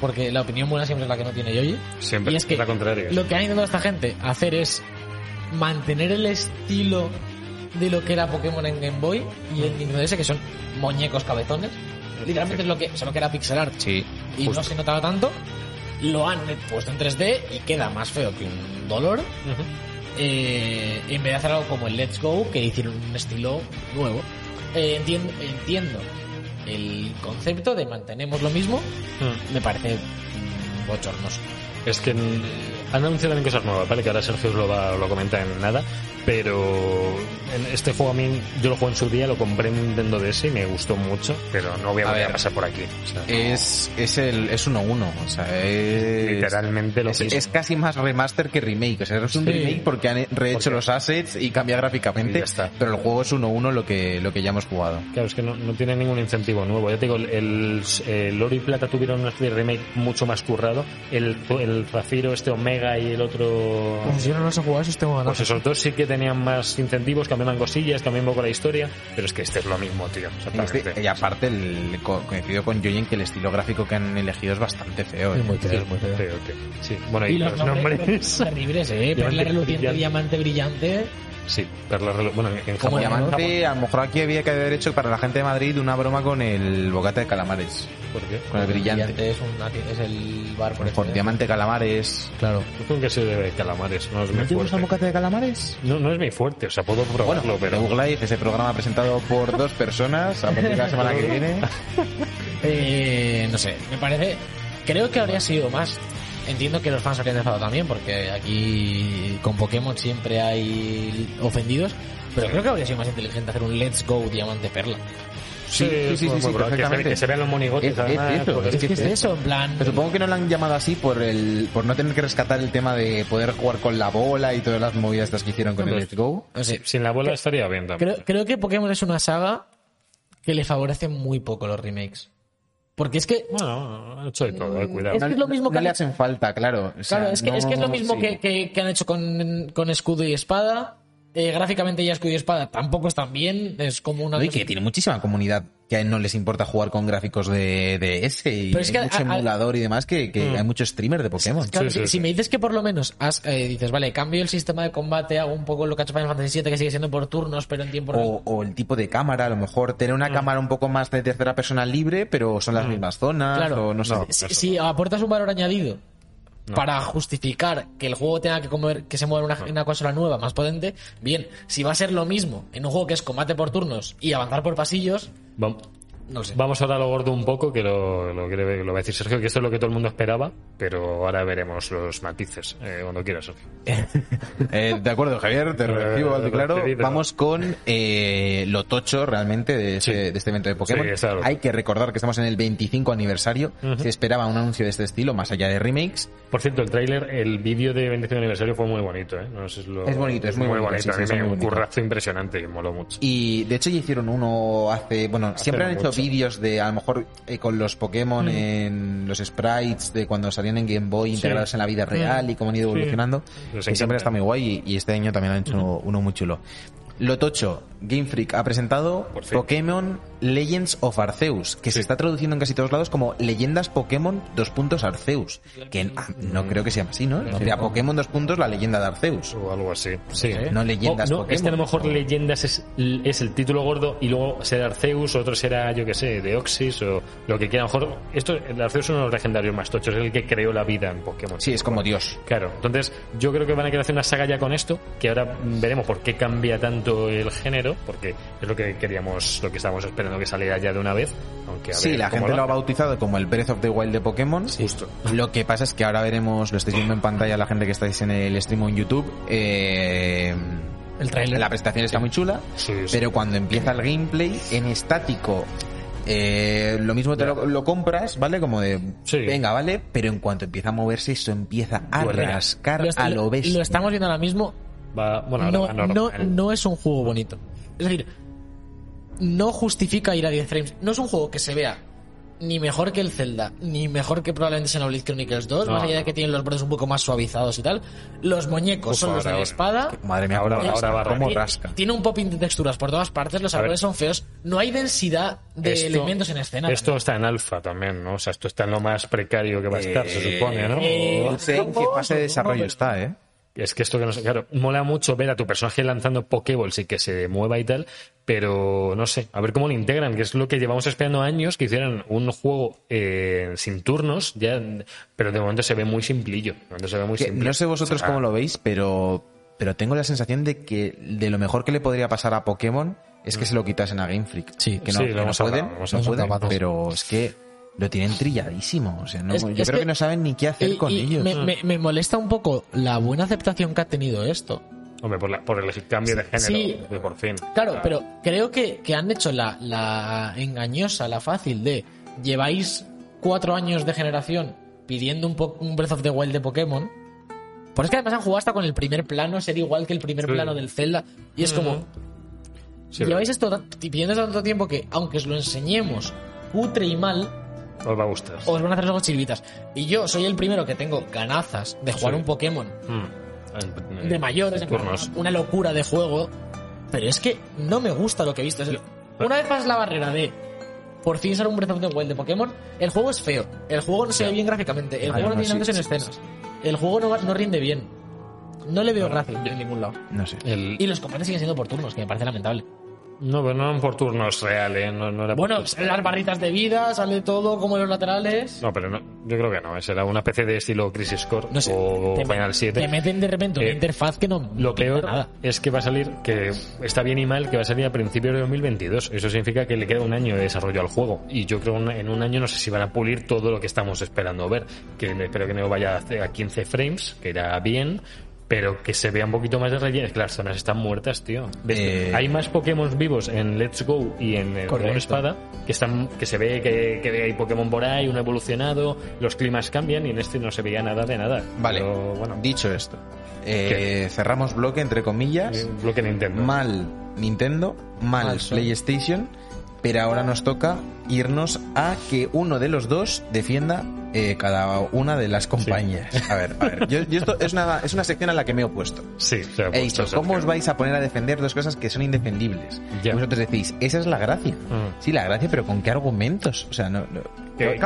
Porque la opinión buena siempre es la que no tiene Yoyi. siempre Y es que la contraria lo que ha intentado esta gente hacer es mantener el estilo de lo que era Pokémon en Game Boy y en Nintendo DS, que son muñecos cabezones. Literalmente es lo que, es lo que era pixel art. Sí. y justo. no se notaba tanto. Lo han puesto en 3D y queda más feo que un dolor. Eh, en vez de hacer algo como el Let's Go, que hicieron un estilo nuevo. Eh, entiendo, entiendo el concepto de mantenemos lo mismo, Mm. me parece mm, bochornoso. es que mm, han anunciado también cosas nuevas vale que ahora Sergio lo, va, lo comenta en nada pero en este juego a mí yo lo jugué en su día lo compré en Nintendo DS y me gustó mucho pero no voy a A volver a pasar por aquí o sea, Es, es el es 1-1, o sea, es... literalmente lo es, mismo es casi más remaster que remake. O sea, es un Sí. remake porque han rehecho Porque- los assets y cambia gráficamente. Y ya está. Pero el juego es 1-1 lo que, lo que ya hemos jugado. Claro, es que no, no tiene ningún incentivo nuevo. Ya te digo, el, el, Oro y Plata tuvieron de remake mucho más currado. El, el Zafiro, este Omega y el otro... Pues yo no los he jugado, esos tengo ganas. Pues esos dos sí que tenían más incentivos, cambiaban cosillas, cambiaban un poco la historia, pero es que este es lo mismo, tío. Este- y aparte, el, co- coincido con Joy en que el estilo gráfico que han elegido es bastante feo. ¿eh? Es muy feo, Sí, es muy feo. feo, tío. Sí, bueno, y, Y los, los nombres, nombres... terribles, eh. Perla reluciente, diamante brillante. Sí, perla relu- Bueno, en Como Japón... A lo mejor aquí había que haber hecho para la gente de Madrid una broma con el bocata de calamares. ¿Por qué? Con el brillante. es, una- es el bar por este. diamante calamares. Claro. Yo creo que se de calamares, no es ¿No el fuerte. bocata de calamares? No, no es mi fuerte, o sea, puedo probarlo, Bueno, pero... Book Life, ese programa presentado por dos personas a partir de la semana que <laughs> viene. Eh, no sé, me parece. Creo que habría sido más. Entiendo que los fans habrían enfadado también, porque aquí con Pokémon siempre hay ofendidos. Pero creo que habría sido más inteligente hacer un Let's Go Diamante Perla. Sí, sí, sí, sí, que, se, perfectamente. que se vean los monigotes. Es- es eso, es que ¿Qué es eso? En plan. Pero supongo que no lo han llamado así por el por no tener que rescatar el tema de poder jugar con la bola y todas las movidas estas que hicieron con el Let's Go. No sé. Sin la bola estaría bien también. Creo, creo que Pokémon es una saga que le favorece muy poco los remakes. Porque es que. Bueno, han hecho de todo, eh, cuidado. Es que es lo mismo no que le han- hacen falta, claro. O sea, Claro, es que, es que es lo mismo sí. que, que- que han hecho con, con escudo y espada. Eh, gráficamente ya escudo y espada tampoco están bien. Es como una. Cosa- que tiene muchísima comunidad que a él no les importa jugar con gráficos de, de ese y Pero es hay que mucho a- a- emulador y demás que, que hay mucho streamer de Pokémon. Claro, Sí, si, sí, si sí. me dices que por lo menos has, eh, dices, vale, cambio el sistema de combate, hago un poco lo que ha hecho Final Fantasy VII, que sigue siendo por turnos, pero en tiempo real. O, o el tipo de cámara, a lo mejor tener una cámara un poco más de tercera persona libre, pero son las mismas zonas, Claro, o no sé. No. si, si aportas un valor añadido No. para justificar que el juego tenga que comer, que se mueva en una, en una consola nueva más potente, bien, si va a ser lo mismo en un juego que es combate por turnos y avanzar por pasillos, no sé. Vamos ahora a lo gordo un poco, que lo, lo, lo va a decir Sergio, que esto es lo que todo el mundo esperaba, pero ahora veremos los matices, eh, cuando quieras, Sergio. <laughs> Eh, de acuerdo, Javier, te <laughs> recibo alto claro. Vamos con eh, lo tocho realmente de, ese- Sí. de este evento de Pokémon. Sí. Hay que recordar que estamos en el 25 aniversario. Ujú. Se esperaba un anuncio de este estilo, más allá de remakes. Por cierto, el tráiler, el vídeo de 25 aniversario fue muy bonito, ¿eh? No sé si lo- Es bonito, es muy bonito, sí, A sí, mí es me muy un bonito. currazo impresionante y moló mucho. Y de hecho ya hicieron uno hace, bueno, siempre no han hecho vídeos de a lo mejor eh, con los Pokémon en los sprites de cuando salían en Game Boy integrados en la vida real y cómo han ido evolucionando. Que siempre está muy guay y, y este año también han hecho uno muy chulo. Lo tocho, Game Freak ha presentado. Pokémon Legends of Arceus, que se está traduciendo en casi todos lados como Leyendas Pokémon dos puntos Arceus. Que ah, no creo que sea así, ¿no? Sería Pokémon dos puntos la leyenda de Arceus. O algo así. Sí. No leyendas O, no, es que a lo Pokémon. mejor leyendas es, es el título gordo y luego será Arceus, otro será, yo que sé, Deoxys o lo que quiera. A lo mejor, esto, el Arceus es uno de los legendarios más tochos, es el que creó la vida en Pokémon. Sí, es como Dios. Claro, entonces yo creo que van a querer hacer una saga ya con esto, que ahora veremos por qué cambia tanto el género, porque es lo que queríamos, lo que estábamos esperando que saliera ya de una vez, aunque a Sí, ver la gente lo ha bautizado como el Breath of the Wild de Pokémon. Justo. Lo que pasa es que ahora veremos, lo estáis viendo en pantalla la gente que estáis en el stream en YouTube, eh, El trailer. la presentación está muy chula, Sí, sí. pero cuando empieza el gameplay en estático, eh, lo mismo te lo, lo compras, ¿vale? Como de, Sí. venga, ¿vale? Pero en cuanto empieza a moverse, eso empieza a Duele. rascar Lo, a lo bestia. lo estamos viendo ahora mismo. Va, bueno, no, va no, normal. no es un juego bonito. Es decir, no justifica ir a 10 frames. No es un juego que se vea ni mejor que el Zelda, ni mejor que probablemente Xenoblade Chronicles 2, No, más allá de que tienen los bordes un poco más suavizados y tal. Los muñecos Uf, son los de espada. Madre mía, Ahora- ahora va rascar. rasca. Tiene un popping de texturas por todas partes, los árboles son feos, no hay densidad de Esto- elementos en escena. Esto está en alfa también, ¿no? O sea, esto está en lo más precario que va a estar, se supone, ¿no? eh, No sé en qué fase de desarrollo está, ¿eh? Es que esto que no sé, claro, mola mucho ver a tu personaje lanzando Pokéballs y que se mueva y tal, pero no sé, a ver cómo lo integran, que es lo que llevamos esperando años, que hicieran un juego eh, sin turnos, ya, pero de momento se ve muy simplillo. De momento se ve muy simple. no sé vosotros sea, cómo lo veis, pero, pero tengo la sensación de que de lo mejor que le podría pasar a Pokémon es que se lo quitasen a Game Freak. Sí. que no, Sí, que no pueden, hablado, no pueden, pero es que lo tienen trilladísimo. O sea, no- Es- yo es creo que, que- no saben ni qué hacer Y- con y ellos. Me, me- me molesta un poco la buena aceptación que ha tenido esto. Hombre, por, la- por el cambio de género, Sí. de por fin. Claro, pero creo que, que han hecho la, la engañosa, la fácil de lleváis cuatro años de generación pidiendo un, po- un Breath of the Wild de Pokémon. Por es que además han jugado hasta con el primer plano, ser igual que el primer Sí. plano del Zelda. Y es como, Sí, lleváis esto pidiendo tanto tiempo que, aunque os lo enseñemos cutre y mal, os va a gustar. os van a hacer ojos chiribitas. Y yo soy el primero que tengo ganazas de jugar Sí. un Pokémon Mm. En- de mayores, en turnos. una locura de juego, pero es que no me gusta lo que he visto. Es una vez pasas la barrera de por fin sale un Breath of the Wild de Pokémon, el juego es feo, el juego no se ve bien gráficamente, el juego no no, tiene sí, elementos en sí, escenas, el juego no, no rinde bien, no le veo gracia en ningún lado. No sé. El- Y los combates siguen siendo por turnos, que me parece lamentable. No, pero no por turnos reales, no, no era Bueno, salen las barritas de vida, sale todo como en los laterales. No, pero no, yo creo que no. Será una especie de estilo Crisis Core No sé, o te, Final 7. te meten de repente una Eh, interfaz que no Lo peor nada. es que va a salir, que está bien y mal, que va a salir a principios de 2022. Eso significa que le queda un año de desarrollo al juego. Y yo creo que en un año no sé si van a pulir todo lo que estamos esperando ver. Que espero que no vaya a- a 15 frames, que irá bien. Pero que se vea un poquito más de relleno. Claro, las zonas están muertas, tío. Eh, Hay más Pokémon vivos en Let's Go y en el Correcto. Espada que están que se ve que, que hay Pokémon por ahí, uno evolucionado, los climas cambian y en este no se veía nada de nada. Vale, Pero, bueno, dicho esto, eh, cerramos bloque entre comillas. eh, bloque Nintendo. Mal Nintendo, mal. PlayStation, pero ahora nos toca irnos a que uno de los dos defienda eh, cada una de las compañías. A ver, a ver, yo, yo esto es una, es una sección a la que me he opuesto. Sí, se ha He dicho. ¿cómo os vais a poner a defender dos cosas que son indefendibles? Ya. Y vosotros decís, esa es la gracia. Mm. Sí, la gracia, pero ¿con qué argumentos? O sea, no... no- Que-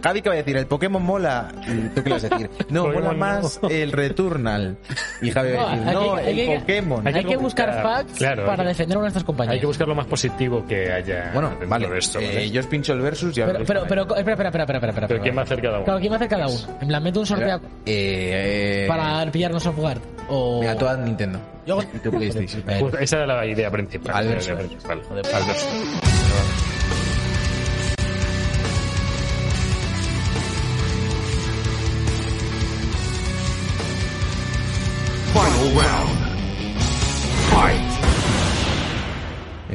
Gaby, ¿qué va a decir? ¿El Pokémon mola? ¿Y ¿Tú qué vas a decir? <laughs> No, Pokémon mola no. más el Returnal. Y Javi va a decir, no, que- hay el que- Pokémon. hay que buscar facts claro, para que- defender a nuestras compañías. Hay que buscar lo más positivo que haya Bueno, vale. de esto. eh, ¿vale? yo os pincho el versus y Pero, hablo- pero, pero, espera, espera, espera, espera, espera. Pero ¿quién va a hacer cada uno? Claro, ¿quién va a hacer cada uno? En plan, mete un sorteo Eh, eh, para pillarnos a jugar. O... Mira, tú a Nintendo. Yo- Y tú PlayStation. Pues esa era la idea principal. Al. Joder. Al verso.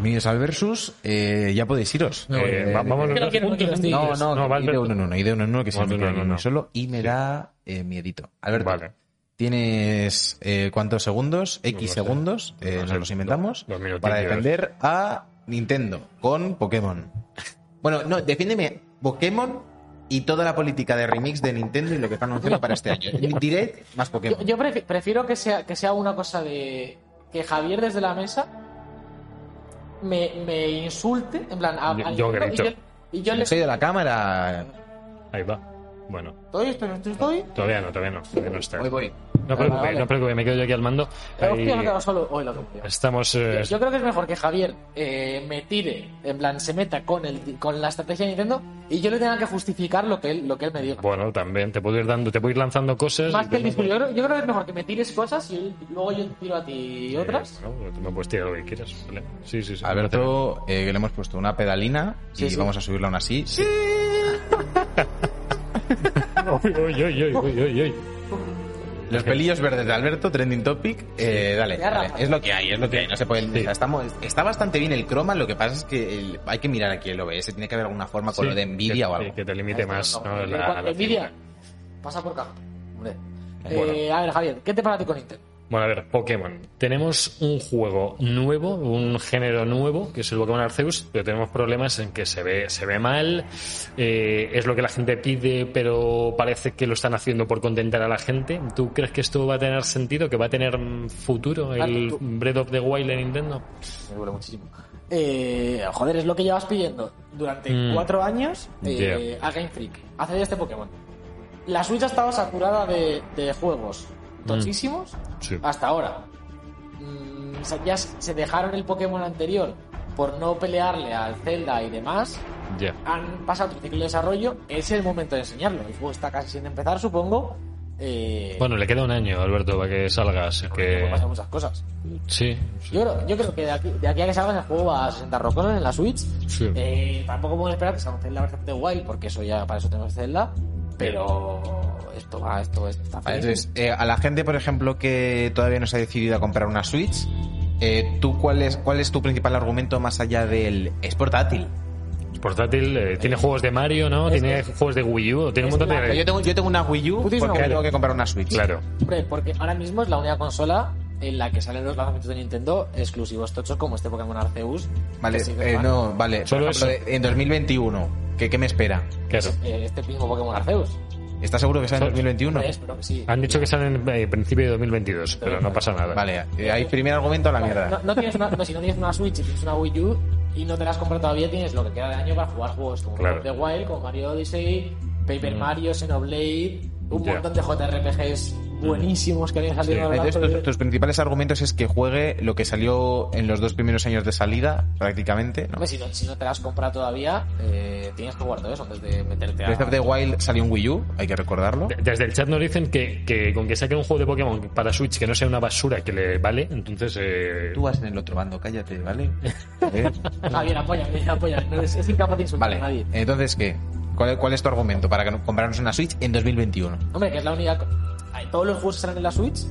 Bienvenidos al versus. Eh, ya podéis iros. No, Eh, Eh, vamos no los no No, no, No, y de uno en uno, y de uno en uno que aquí uno. solo y me da eh, miedito. Alberto, Vale. tienes eh, cuántos segundos, X segundos, eh, No nos los inventamos, para defender a Nintendo con Pokémon. Bueno, no, defiéndeme Pokémon y toda la política de remix de Nintendo y lo que están anunciando para este año. <laughs> Direct más Yo, Pokémon. yo prefi- prefiero que sea, que sea una cosa de que Javier desde la mesa me, me insulte, en plan, a, Yo- a yo grito. y yo, y yo le ha ido la cámara. Ahí va. Bueno, estoy, estoy, estoy, estoy. todavía no, todavía no. Todavía no está. Voy, voy. No preocupe, Vale, no preocupe, me quedo yo aquí al mando. Pero Ahí- hostia, me he quedado solo. Hoy lo que. Estamos. eh, Yo creo que es mejor que Javier eh, me tire, en plan, se meta con el con la estrategia de Nintendo y yo le tenga que justificar lo que él, lo que él me diga. Bueno, también te puedo ir dando, te puedo ir lanzando cosas. Más que el discurso. Yo creo, yo creo que es mejor que me tires cosas y luego yo tiro a ti otras. Eh, no, tú me puedes tirar lo que quieras. ¿vale? Sí, sí, sí. Alberto, eh, le hemos puesto una pedalina Sí, y sí. vamos a subirla aún así. Uy, <laughs> uy, uy, uy, uy, uy, uy. Los pelillos verdes de Alberto, trending topic. Eh, dale, dale. Es lo que hay, es lo que hay. No se puede. Sí. estamos, está bastante bien el croma. Lo que pasa es que el- hay que mirar aquí el OBS. Tiene que haber alguna forma con Sí, lo de Nvidia que- o algo. Que te limite más. No, ¿no? en La- cuanto la a Nvidia, figura. pasa por acá. Hombre. Bueno. Eh, a ver, Javier, ¿qué te ti con Nintendo? Bueno, a ver, Pokémon. Tenemos un juego nuevo, un género nuevo, que es el Pokémon Arceus, pero tenemos problemas en que se ve, se ve mal, eh, es lo que la gente pide, pero parece que lo están haciendo por contentar a la gente. ¿Tú crees que esto va a tener sentido, que va a tener futuro el tú- Breath of the Wild en Nintendo? Me duele muchísimo. Eh, joder, es lo que llevas pidiendo durante Mm. cuatro años eh, a Game Freak. Hacer este Pokémon. La Switch ha estado saturada de, de juegos tochísimos Sí. hasta ahora. Mm, o sea, ya se dejaron el Pokémon anterior por no pelearle al Zelda y demás. Ya. Han pasado otro ciclo de desarrollo. Es el momento de enseñarlo. El juego está casi sin empezar, supongo. Eh, Bueno, le queda un año, Alberto, para que salga, así que... pasar muchas cosas. Sí, sí. Yo creo, yo creo que de aquí, de aquí a que salga el juego va a 60 rocosos en la Switch. Sí. Eh, tampoco podemos esperar que anuncie la versión de Wild, porque eso ya para eso tenemos Zelda. Pero esto va, esto está feliz. entonces, eh, a la gente, por ejemplo, que todavía no se ha decidido a comprar una Switch, eh, ¿tú cuál es, cuál es tu principal argumento más allá del... es portátil? Es portátil, eh, tiene juegos de Mario, ¿no? Es Tiene que- juegos de Wii U, tiene un montón de... Yo tengo, yo tengo una Wii U Tú tienes porque una Wii tengo que comprar una Switch. Claro. Hombre, porque ahora mismo es la única consola en la que salen los lanzamientos de Nintendo exclusivos tochos como este Pokémon Arceus. Vale, eh, no, vale. Por Solo ejemplo, en 2021, ¿qué, ¿qué me espera? Claro. Eh, Este mismo Pokémon Arceus. ¿Estás seguro que sale en Solo- 2021? Hombre, espero que sí. Han dicho que salen en eh, principio de 2022, pero no pasa nada. Vale, eh, hay primer argumento a la No, mierda. no tienes una, no, si no tienes una Switch y tienes una Wii U y no te la has comprado todavía, tienes lo que queda de año para jugar juegos como Claro. The Wild, como Mario Odyssey, Paper Mm. Mario, Xenoblade, un Ya. montón de JRPGs buenísimos que habían salido Sí. largo Entonces, tus, de- tus principales argumentos es que juegue lo que salió en los dos primeros años de salida, prácticamente. ¿no? Hombre, si, no, si no te la has comprado todavía, eh, tienes que jugar todo eso antes de meterte a... Breath of the Wild salió en Wii U, hay que recordarlo. De- Desde el chat nos dicen que, que con que saquen un juego de Pokémon para Switch que no sea una basura que le vale, entonces... Eh, Tú vas en el otro bando, cállate, ¿vale? <laughs> Javier, apóyame, apóyame. No, es, es incapaz de insultar Vale, a nadie. entonces, ¿qué? ¿Cuál, cuál es tu argumento para comprarnos una Switch en 2021? Hombre, que es la única... Todos los juegos que salen en la Switch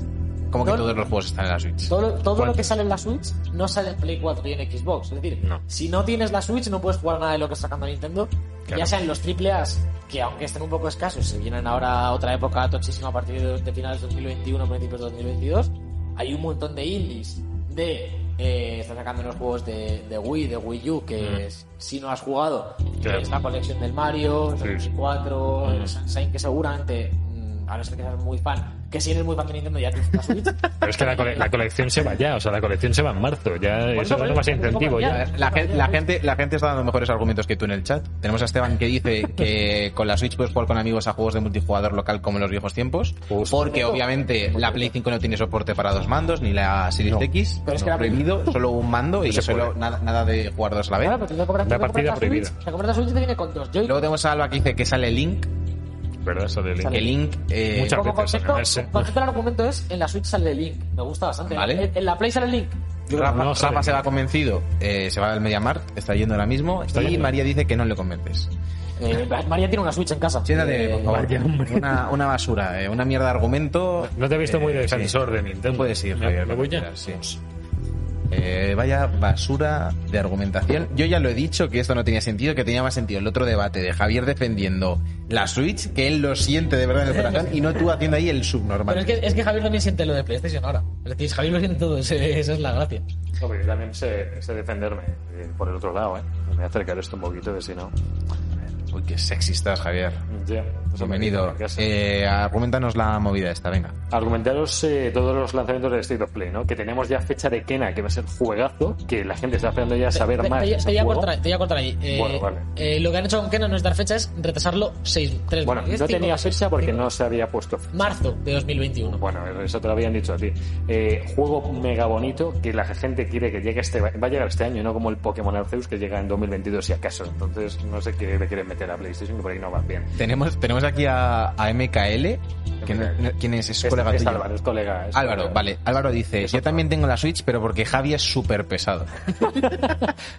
Como que No, todos los juegos están en la Switch. Todo, todo lo que sale en la Switch no sale en Play 4 y en Xbox. Es decir, No. si no tienes la Switch no puedes jugar nada de lo que está sacando Nintendo. Claro. Ya sean los AAA, que aunque estén un poco escasos, se vienen ahora a otra época tochísima a partir de, de finales de 2021, principios de 2022. Hay un montón de indies de... Eh, está sacando los juegos de, de Wii, de Wii U, que Mm. es- si no has jugado, Claro. es la colección del Mario, Sí, el sí. 64, Mm. el Sunshine, que seguramente, mm, a no ser que seas muy fan, que si eres muy fan de Nintendo ya tienes la Switch. pero es que la, cole- la colección se va ya, o sea, la colección se va en marzo, ya eso no es más incentivo ya. La, gen- la gente, la gente está dando mejores argumentos que tú en el chat. Tenemos a Esteban que dice que con la Switch puedes jugar con amigos a juegos de multijugador local como en los viejos tiempos. Porque obviamente la Play 5 no tiene soporte para dos mandos, ni la Series No. X. Pero es que No, la- prohibido, solo un mando y solo nada, nada de jugar dos a la vez. Claro, pero tú te compras, Una te partida prohibida. Compras la Switch y te viene con dos. Luego tenemos a Alba que dice que sale Link. ¿Verdad? Eso de Link. Que Link. eh, Muchas Como veces concepto, concepto el argumento es en la Switch sale el Link. Me gusta bastante. Vale. En, en la Play sale el Link. Rafa, no sale Rafa se va convencido, eh, se va al MediaMarkt, está yendo ahora mismo. Está y yendo. María dice que no le convences. Eh, María tiene una Switch en casa. Siéntate, por Eh, favor. vaya, hombre. Una, una basura, eh, una mierda de argumento. No te he visto muy Eh, defensor de Nintendo. Puedes ir, ¿Me- Javier. ¿Me voy ya? sí. Eh, vaya basura de argumentación. Yo ya lo he dicho que esto no tenía sentido, que tenía más sentido el otro debate de Javier defendiendo la Switch, que él lo siente de verdad en el corazón, y no tú haciendo ahí el subnormal. Pero es que, es que Javier también siente lo de PlayStation ahora. Es decir, Javier lo siente todo. ese- esa es la gracia. Hombre, yo también sé, sé defenderme eh, por el otro lado, ¿eh? Me voy a acercar esto un poquito, que si no... Uy, qué sexy estás, Javier. Me Bienvenido. Eh, argumentanos la movida esta, venga. Argumentaros eh, todos los lanzamientos de State of Play, ¿no? Que tenemos ya fecha de Kena, que va a ser juegazo, que la gente está esperando ya saber te, más. te- te voy a cortar, te voy a cortar ahí. Eh, Bueno, vale. eh, lo que han hecho con Kena no es dar fecha, es retrasarlo seis, tres Bueno, meses. no tenía fecha porque Cinco- no se había puesto fecha. Marzo de 2021. Bueno, eso te lo habían dicho a ti. Eh, juego mega bonito que la gente quiere que llegue este va a llegar este año, no como el Pokémon Arceus que llega en 2022 si acaso. Entonces no sé qué le quieren meter a PlayStation que por ahí no va bien. Tenemos, tenemos aquí a, a MKL. que no- ¿Quién es? Es Es, colega es tuyo. Álvaro, es colega. es Álvaro, colega. vale. Álvaro dice, yo también tengo la Switch, pero porque Javi es súper pesado. <laughs>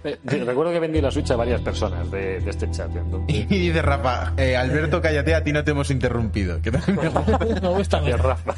Eh, recuerdo que vendí la Switch a varias personas de, de este chat. entonces- <laughs> Y dice Rafa, eh, Alberto, cállate, a ti no te hemos interrumpido. Que también me gusta. <laughs> Rafa.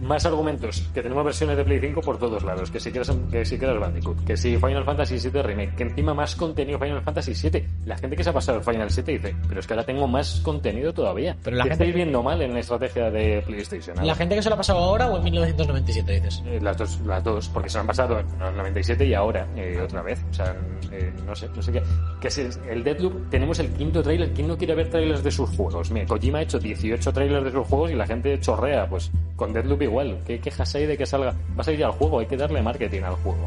Más argumentos, que tenemos versiones de Play 5 por todos lados, que si quieres que si quieres Bandicoot, que si Final Fantasy 7 Remake, que encima más contenido Final Fantasy 7. La gente que se ha pasado el Final 7 dice, pero es que ahora tengo más contenido todavía. Pero la ¿Qué gente- estáis viendo mal en la estrategia de PlayStation? ¿La gente que se lo ha pasado ahora o en 1997, dices? Eh, Las dos, las dos, porque se lo han pasado en el 97 y ahora eh, otra vez. O sea, eh, no sé, no sé qué. Que es el Deadloop, tenemos el quinto trailer. ¿Quién no quiere ver trailers de sus juegos? Mira, Kojima ha hecho 18 trailers de sus juegos y la gente chorrea. Pues con Deadloop igual. ¿Qué quejas hay de que salga? Va a salir al juego, hay que darle marketing al juego.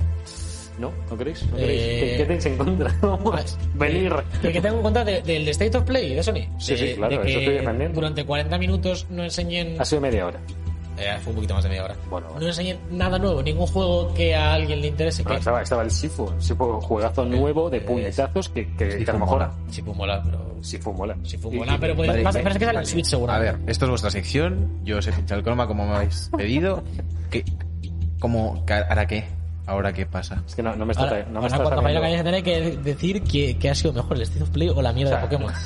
¿No? ¿No queréis? ¿No queréis? Eh, ¿Qué, qué tenéis en contra? <laughs> Vamos, Venir. Que, que tengo en cuenta de- del State of Play de Sony. Sí, De- sí, claro, de que eso estoy defendiendo. Durante 40 minutos no enseñen. Ha sido media hora. Eh, fue un poquito más de media hora. Bueno, No enseñen nada nuevo, ningún juego que a alguien le interese. No, Que estaba, estaba el Sifu. Sifu, juegazo nuevo de puñetazos que, que, que a lo mejor. mola. Sí, fue mola, pero. Sifu mola. Y- mola, y- pero puede- Vale, más- vale, pero es que sale en vale. Switch seguro. A ver, esto es vuestra sección. Yo os he pinchado el croma como me habéis pedido. ¿Qué, como, ¿Ahora qué? ¿Ahora qué pasa? Es que no, no me está, Ahora, no me ahora está cuando vaya a saliendo. la calle tendré que decir que, que ha sido mejor el State of Play o la mierda O sea, de Pokémon. <laughs>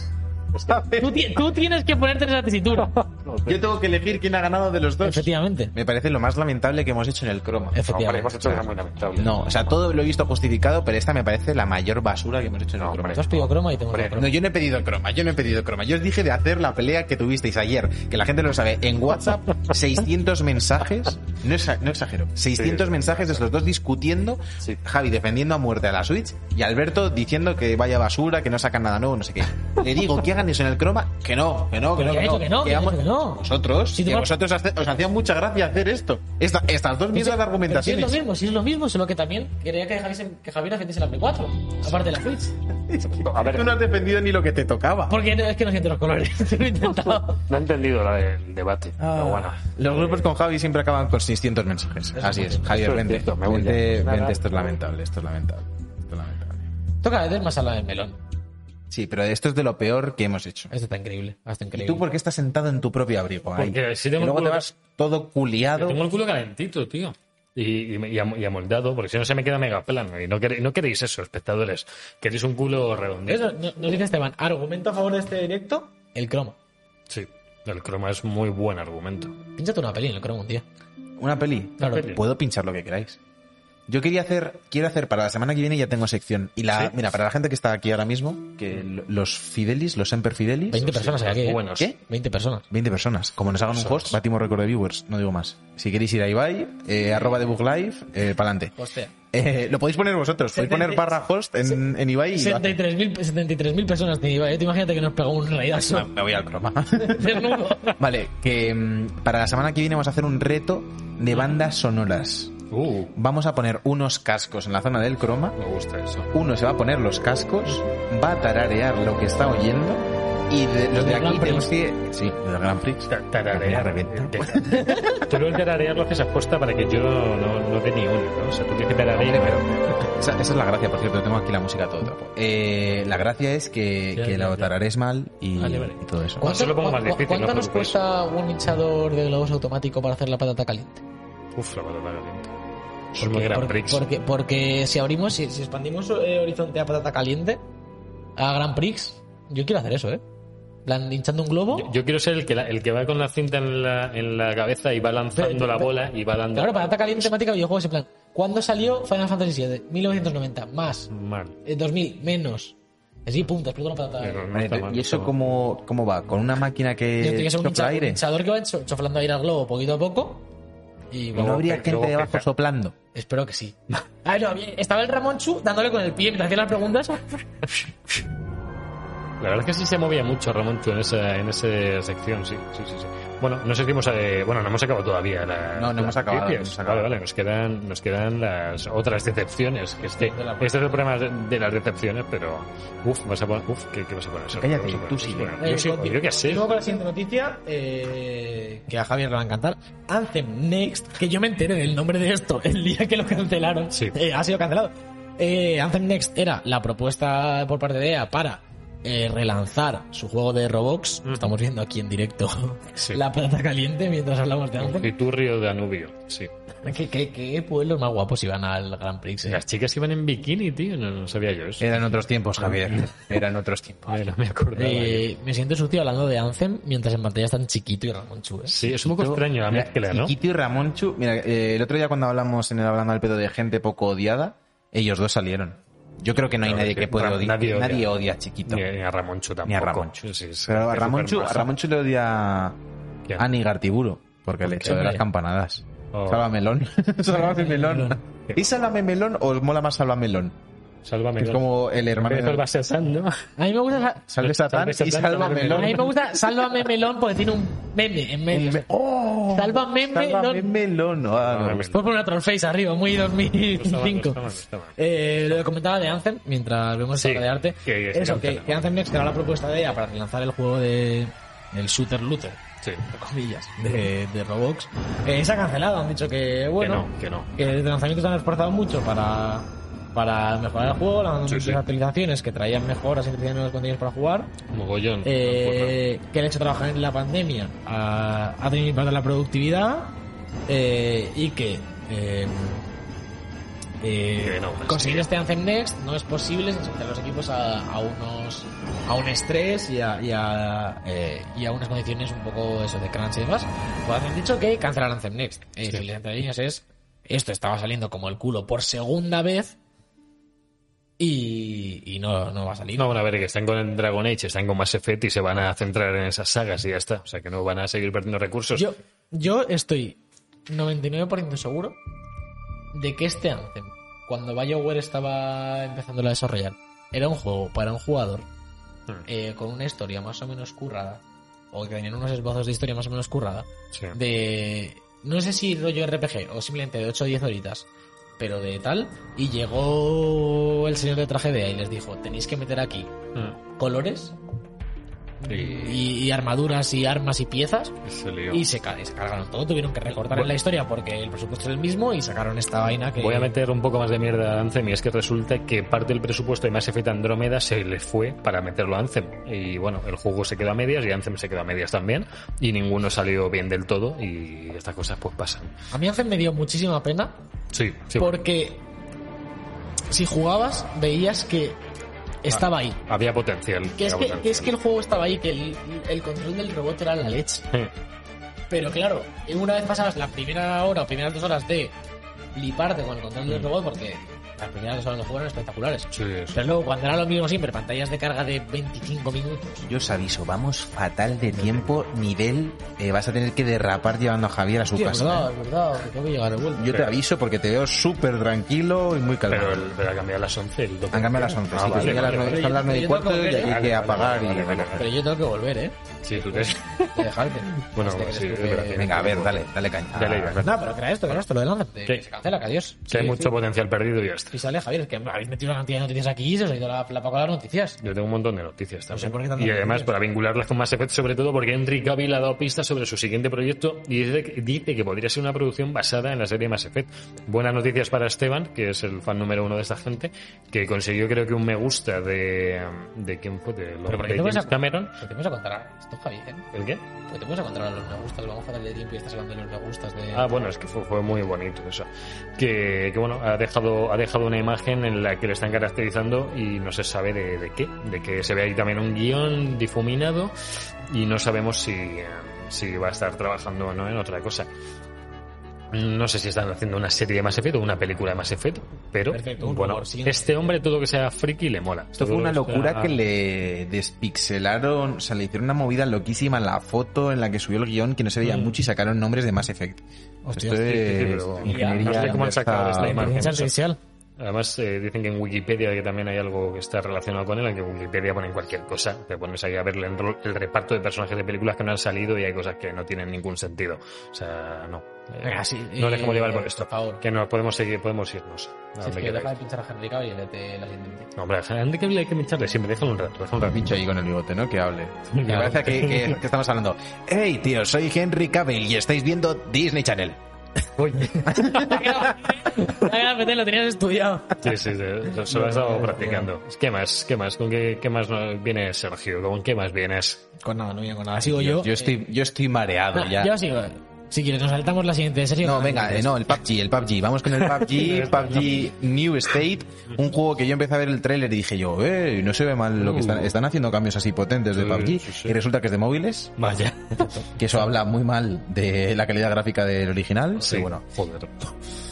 Es que- Tú, tú tienes que ponerte en esa tesitura. <laughs> Yo tengo que elegir quién ha ganado de los dos. Efectivamente. Me parece lo más lamentable que hemos hecho en el croma. Efectivamente. hemos hecho una muy lamentable. No, o sea, todo lo he visto justificado, pero esta me parece la mayor basura que hemos hecho en el No, croma. hombre. Tú has pedido croma y te hemos Hombre, dado croma. No, yo no he pedido croma, yo no he pedido croma. Yo os dije de hacer la pelea que tuvisteis ayer, que la gente lo sabe. En WhatsApp, <laughs> 600 mensajes, no, exa- no exagero, 600 Sí. mensajes de los dos discutiendo, Sí. Javi defendiendo a muerte a la Switch y Alberto diciendo que vaya basura, que no sacan nada nuevo, no sé qué. Le digo que hagan eso en el croma, que no, que no, que no, que no, que no. Vosotros, Si tú que vas- vosotros hace- os hacía mucha gracia hacer esto. Esta- estas dos mierdas de Pero si es lo argumentaciones. mismo, si es lo mismo, solo que también quería que, Javier, que Javier defendiese la Play 4, aparte de la Switch. <laughs> A ver, Tú no has defendido ni lo que te tocaba. Porque no- es que no siento los colores, <laughs> lo he intentado. no he entendido la del debate. Pero bueno. Los grupos con Javi siempre acaban con 600 mensajes. Así es. Javier, es vente. cierto, me voy Vente, ya. Nada. vente, esto es lamentable, esto es lamentable. Esto es lamentable. Toca vez más hablar del melón. Sí, pero esto es de lo peor que hemos hecho. Esto está increíble, está ¿Y increíble. tú por qué estás sentado en tu propio abrigo? ahí? Porque si Y tengo el luego te vas todo culiado. Tengo el culo calentito, tío. Y, y, y am- y amoldado, porque si no se me queda mega plano. Y no queréis, no queréis eso, espectadores. Queréis un culo redondito. Eso, no- nos dice Esteban, argumento a favor de este directo, el croma. Sí, el croma es muy buen argumento. Pínchate una peli en el croma un día. ¿Una peli? Claro. peli. Puedo pinchar lo que queráis. Yo quería hacer, quiero hacer para la semana que viene ya tengo sección. Y la, ¿Sí? mira, para la gente que está aquí ahora mismo, que los Fidelis, los Semper Fidelis, 20 personas aquí. ¿eh? buenos. ¿Qué? 20 personas. 20 personas. Como nos hagan un host, batimos récord de viewers, no digo más. Si queréis ir a Ibai, eh, arroba de Live, eh, pa'lante. Hostia. Eh, lo podéis poner vosotros, podéis poner <laughs> barra host en, en Ibai y lo hace. 73.000 73.000 personas te iba, ¿eh? Tú imagínate que nos pegó un raidazo. Me- me voy al croma. <laughs> Vale, que mm, para la semana que viene vamos a hacer un reto de bandas sonoras. Uh, Vamos a poner unos cascos en la zona del croma. me gusta eso. Uno se va a poner los cascos, va a tararear lo que está oyendo. Y de- los de aquí tenemos que. Sí, del Grand Prix. Ta- Tararear. Reventa. <laughs> Tú lo del tararear lo haces apuesta para que yo no, no dé ni uno, ¿no? O sea, tú tienes que tararear. Hombre, pero esa, esa es la gracia, por cierto, tengo aquí la música a todo trapo. Eh, la gracia es que, Ya, que ya, la tararees mal y, Vale, vale. y todo eso. ¿Cuánto- lo pongo más difícil, ¿Cuánto no nos cuesta un hinchador de globos automático para hacer la patata caliente? Uf, la patata caliente. Es porque, Prix. porque, porque si abrimos, si, si expandimos eh, Horizonte a patata caliente a Grand Prix, yo quiero hacer eso, ¿eh? En plan, hinchando un globo. Yo, yo quiero ser el que, la- el que va con la cinta en la, en la cabeza y va lanzando Pero- la pero- bola y va dando. Claro, patata caliente temática videojuegos en plan. ¿Cuándo salió Final Fantasy VII? 1990, más. Mal. Eh, 2000, menos. Así, punta, explota una patata. Pero no Vale, está mal, ¿Y eso cómo, cómo va? ¿Con una máquina Yo tiene que que ser un hinchador, un aire? hinchador que va cho- choflando aire al globo poquito a poco. Y ¿Y bueno, no habría gente luego debajo soplando? espero que sí. <laughs> Ah, no, estaba el Ramón Chu dándole con el pie mientras hacía las preguntas. La verdad es que sí se movía mucho Ramoncho en esa, en esa sección, sí, sí, sí, sí. Bueno, no sé si hemos, eh, bueno, no hemos acabado todavía. La, No, no hemos las acabado, noticias. no hemos acabado. Vale, vale, nos quedan, nos quedan las otras decepciones. Que este, de la- este es el problema de, de las decepciones, pero, uf, vas a poner, uf, ¿qué, qué vas a poner? Sergio? Cállate, ¿Qué vas a poner? tú sigue. Bueno, Eh, yo, sí, yo qué sé. Sigo con la siguiente noticia, eh, que a Javier le va a encantar. Anthem Next, que yo me enteré del nombre de esto el día que lo cancelaron. Sí. Eh, ha sido cancelado. Eh, Anthem Next era la propuesta por parte de EA para eh, relanzar su juego de Roblox. Estamos viendo aquí en directo <laughs> Sí. la plata caliente mientras hablamos de Anthem. Piturrio de Anubio, sí. <laughs> ¿Qué, qué, qué pueblos más guapos iban al Grand Prix? eh? Las chicas iban en bikini, tío, no, no sabía yo eso. Eran otros tiempos, Javier. <laughs> Eran otros tiempos. Ay, no me acordaba. Eh, me siento sucio hablando de Anthem mientras en pantalla están chiquito y Ramón Chu. ¿eh? Sí, es un poco extraño la mezcla, ¿no? Chiquito y Ramonchu, mira, eh, el otro día cuando hablamos en el Hablando al Pedo de gente poco odiada, ellos dos salieron. Yo creo que no hay nadie es que Ram- odiar. nadie Nadie, odia. odia a Chiquito. Ni, ni a Ramoncho tampoco. Ni a Ramonchu. Sí, sí, Pero a es Ramonchu, a. Ramonchu le odia ¿Quién? a Nigartiburo, porque le qué, echó de las campanadas. Oh. Sálvame melón. <laughs> Sálvame melón. ¿Y Sálvame melón o os mola más Sálvame melón? Sálvame. Que es como el hermano el de. A mí me gusta... sa- Salve Satán y Sálvame melón. A mí me gusta Sálvame Melón porque tiene un meme en medio. Me- ¡Oh! Sálvame melón. melón. Ah, Sálvame no. melón. Puedes poner una trollface arriba, muy No está mal, no 2005. está mal, no está mal. Eh, lo que comentaba de Anthem, mientras vemos Sí, obra de arte, que eso, que, que Anthem Next era la propuesta de ella para relanzar el juego de el shooter looter, Sí. entre comillas, de, de Roblox. Eh, se ha cancelado, han dicho que, bueno, no, que no. que desde el lanzamiento se han esforzado mucho para, para mejorar el juego, lanzando Sí, muchas sí. actualizaciones que traían mejoras y traían nuevos contenidos para jugar. Mogollón. Eh, que el hecho de trabajar en la pandemia ha, ha tenido impacto en la productividad eh, y que eh, eh, no, pues, conseguir sí. este Anthem Next no es posible sin someter a los equipos a, a unos a un estrés y a, y, a, eh, y a unas condiciones un poco eso de crunch y demás pues han dicho que cancelar Anthem Next eh, si entre líneas es esto estaba saliendo como el culo por segunda vez y, y no, no va a salir No, bueno, a ver, que están con el Dragon Age, están con Mass Effect y se van a centrar en esas sagas y ya está. O sea, que no van a seguir perdiendo recursos. Yo, yo estoy 99% seguro de que este Anthem, cuando BioWare estaba empezando a desarrollar, era un juego para un jugador Hmm. eh, con una historia más o menos currada, o que tenían unos esbozos de historia más o menos currada, Sí. de no sé si rollo RPG o simplemente de 8 o 10 horitas, pero de tal, y llegó el señor de tragedia y les dijo, tenéis que meter aquí Mm. colores Y, armaduras y armas y piezas y se lió. y se, cargaron todo, tuvieron que recortar Bueno. en la historia porque el presupuesto es el mismo y sacaron esta vaina que... Voy a meter un poco más de mierda a Anthem y es que resulta que parte del presupuesto de Mass Effect Andrómeda se le fue para meterlo a Anthem. Y bueno, el juego se quedó a medias y Anthem se quedó a medias también. Y ninguno salió bien del todo y estas cosas pues pasan. A mí Anthem me dio muchísima pena Sí, sí. porque si jugabas veías que estaba ahí. Había potencial. Que es había que, potencial. que es que el juego estaba ahí, que el, el control del robot era la leche. Pero claro, una vez pasabas la primera hora o primeras dos horas de fliparte con el control del robot porque las primeras dos horas del juego eran espectaculares. Sí, sí. Pero luego, cuando era lo mismo siempre, pantallas de carga de 25 minutos. Yo os aviso, vamos fatal de tiempo, nivel, eh, vas a tener que derrapar llevando a Javier a su Tío, es casa. verdad, ¿eh? es verdad, que tengo que llegar de vuelta. Yo te aviso porque te veo súper tranquilo y muy calmado. Pero, el, pero ha cambiado a las 11. El Han cambiado las 11, Ah, sí, que vale, a las vale, vale. son las 9 y cuarto y que- hay que apagar. Pero yo tengo que volver, ¿eh? Sí, tú te... <laughs> De. Bueno, Hostia, sí, que-. Venga, a ver, dale, dale caña. Dale, dale. No, pero que era esto, que era esto, lo del Anthem. Que. Se cancela, que adiós. Que hay mucho potencial perdido y ya está. Y sale Javier, que habéis metido una cantidad de noticias aquí y se os ha ido la, la paca de las noticias. Yo tengo un montón de noticias No sé también. por qué tantas y además noticias. para vincularlas con Mass Effect, sobre todo porque Henry Cavill ha dado pistas sobre su siguiente proyecto y dice que, dice que podría ser una producción basada en la serie Mass Effect. Buenas noticias para Esteban, que es el fan número uno de esta gente, que consiguió creo que un me gusta de... ¿De quién fue? De, Pero ¿por qué de James a- Cameron. ¿Por qué vas a contar ¿El qué? ¿Por qué te puedes a contar a los me gustas? Vamos a darle tiempo y estás hablando de los me gustas de... Ah, bueno, es que fue, fue muy bonito eso. Que, que, bueno, ha dejado, ha dejado una imagen en la que le están caracterizando y no se sabe de, de qué. De que se ve ahí también un guion difuminado y no sabemos si, eh, si va a estar trabajando o no en otra cosa. No sé si están haciendo una serie de Mass Effect o una película de Mass Effect, pero Perfecto, bueno, este hombre todo que sea friki le mola. Esto fue una lo locura que le despixelaron, o sea, le hicieron una movida loquísima en la foto en la que subió el guion que no se veía Mm. mucho y sacaron nombres de Mass Effect. Hostia, Esto sí, sí, sí, es pero- ingeniería no sé cómo han sacado inversa- esta imagen. Inteligencia eso. artificial. Además, eh, dicen que en Wikipedia que también hay algo que está relacionado con él, en que Wikipedia ponen cualquier cosa. Te pones ahí a ver el, reparto de personajes de películas que no han salido y hay cosas que no tienen ningún sentido. O sea, no. Eh, sí, no eh, dejemos llevar por esto. por favor. Que nos podemos seguir, podemos irnos. A Si es donde que deja de pinchar a Henry Cavill y vete la siguiente. No, hombre, a Henry Cavill hay que pincharle siempre. Déjalo un rato, déjalo un rato. Pincho ahí con el bigote, ¿no? Que hable. Me parece que, que- que estamos hablando. <laughs> Hey, tío, soy Henry Cavill y estáis viendo Disney Channel. Gran <laughs> lo tenías estudiado. Sí, sí, sí, se lo he estado practicando. ¿Qué más? ¿Qué más? ¿Con qué, qué más viene Sergio? ¿Con qué más vienes? Con nada, no viene con nada. Sigo yo. Yo estoy, yo estoy mareado Ah, ya. Yo sigo. Si quieres, nos saltamos la siguiente. Sergio. No, venga, eh, no, el PUBG, el PUBG. Vamos con el PUBG, <laughs> PUBG New State, un juego que yo empecé a ver el tráiler y dije yo, eh, no se ve mal lo que están, están haciendo cambios así potentes de PUBG sí, sí. y resulta que es de móviles, Vaya. <laughs> que eso habla muy mal de la calidad gráfica del original. Sí, pero bueno, Joder.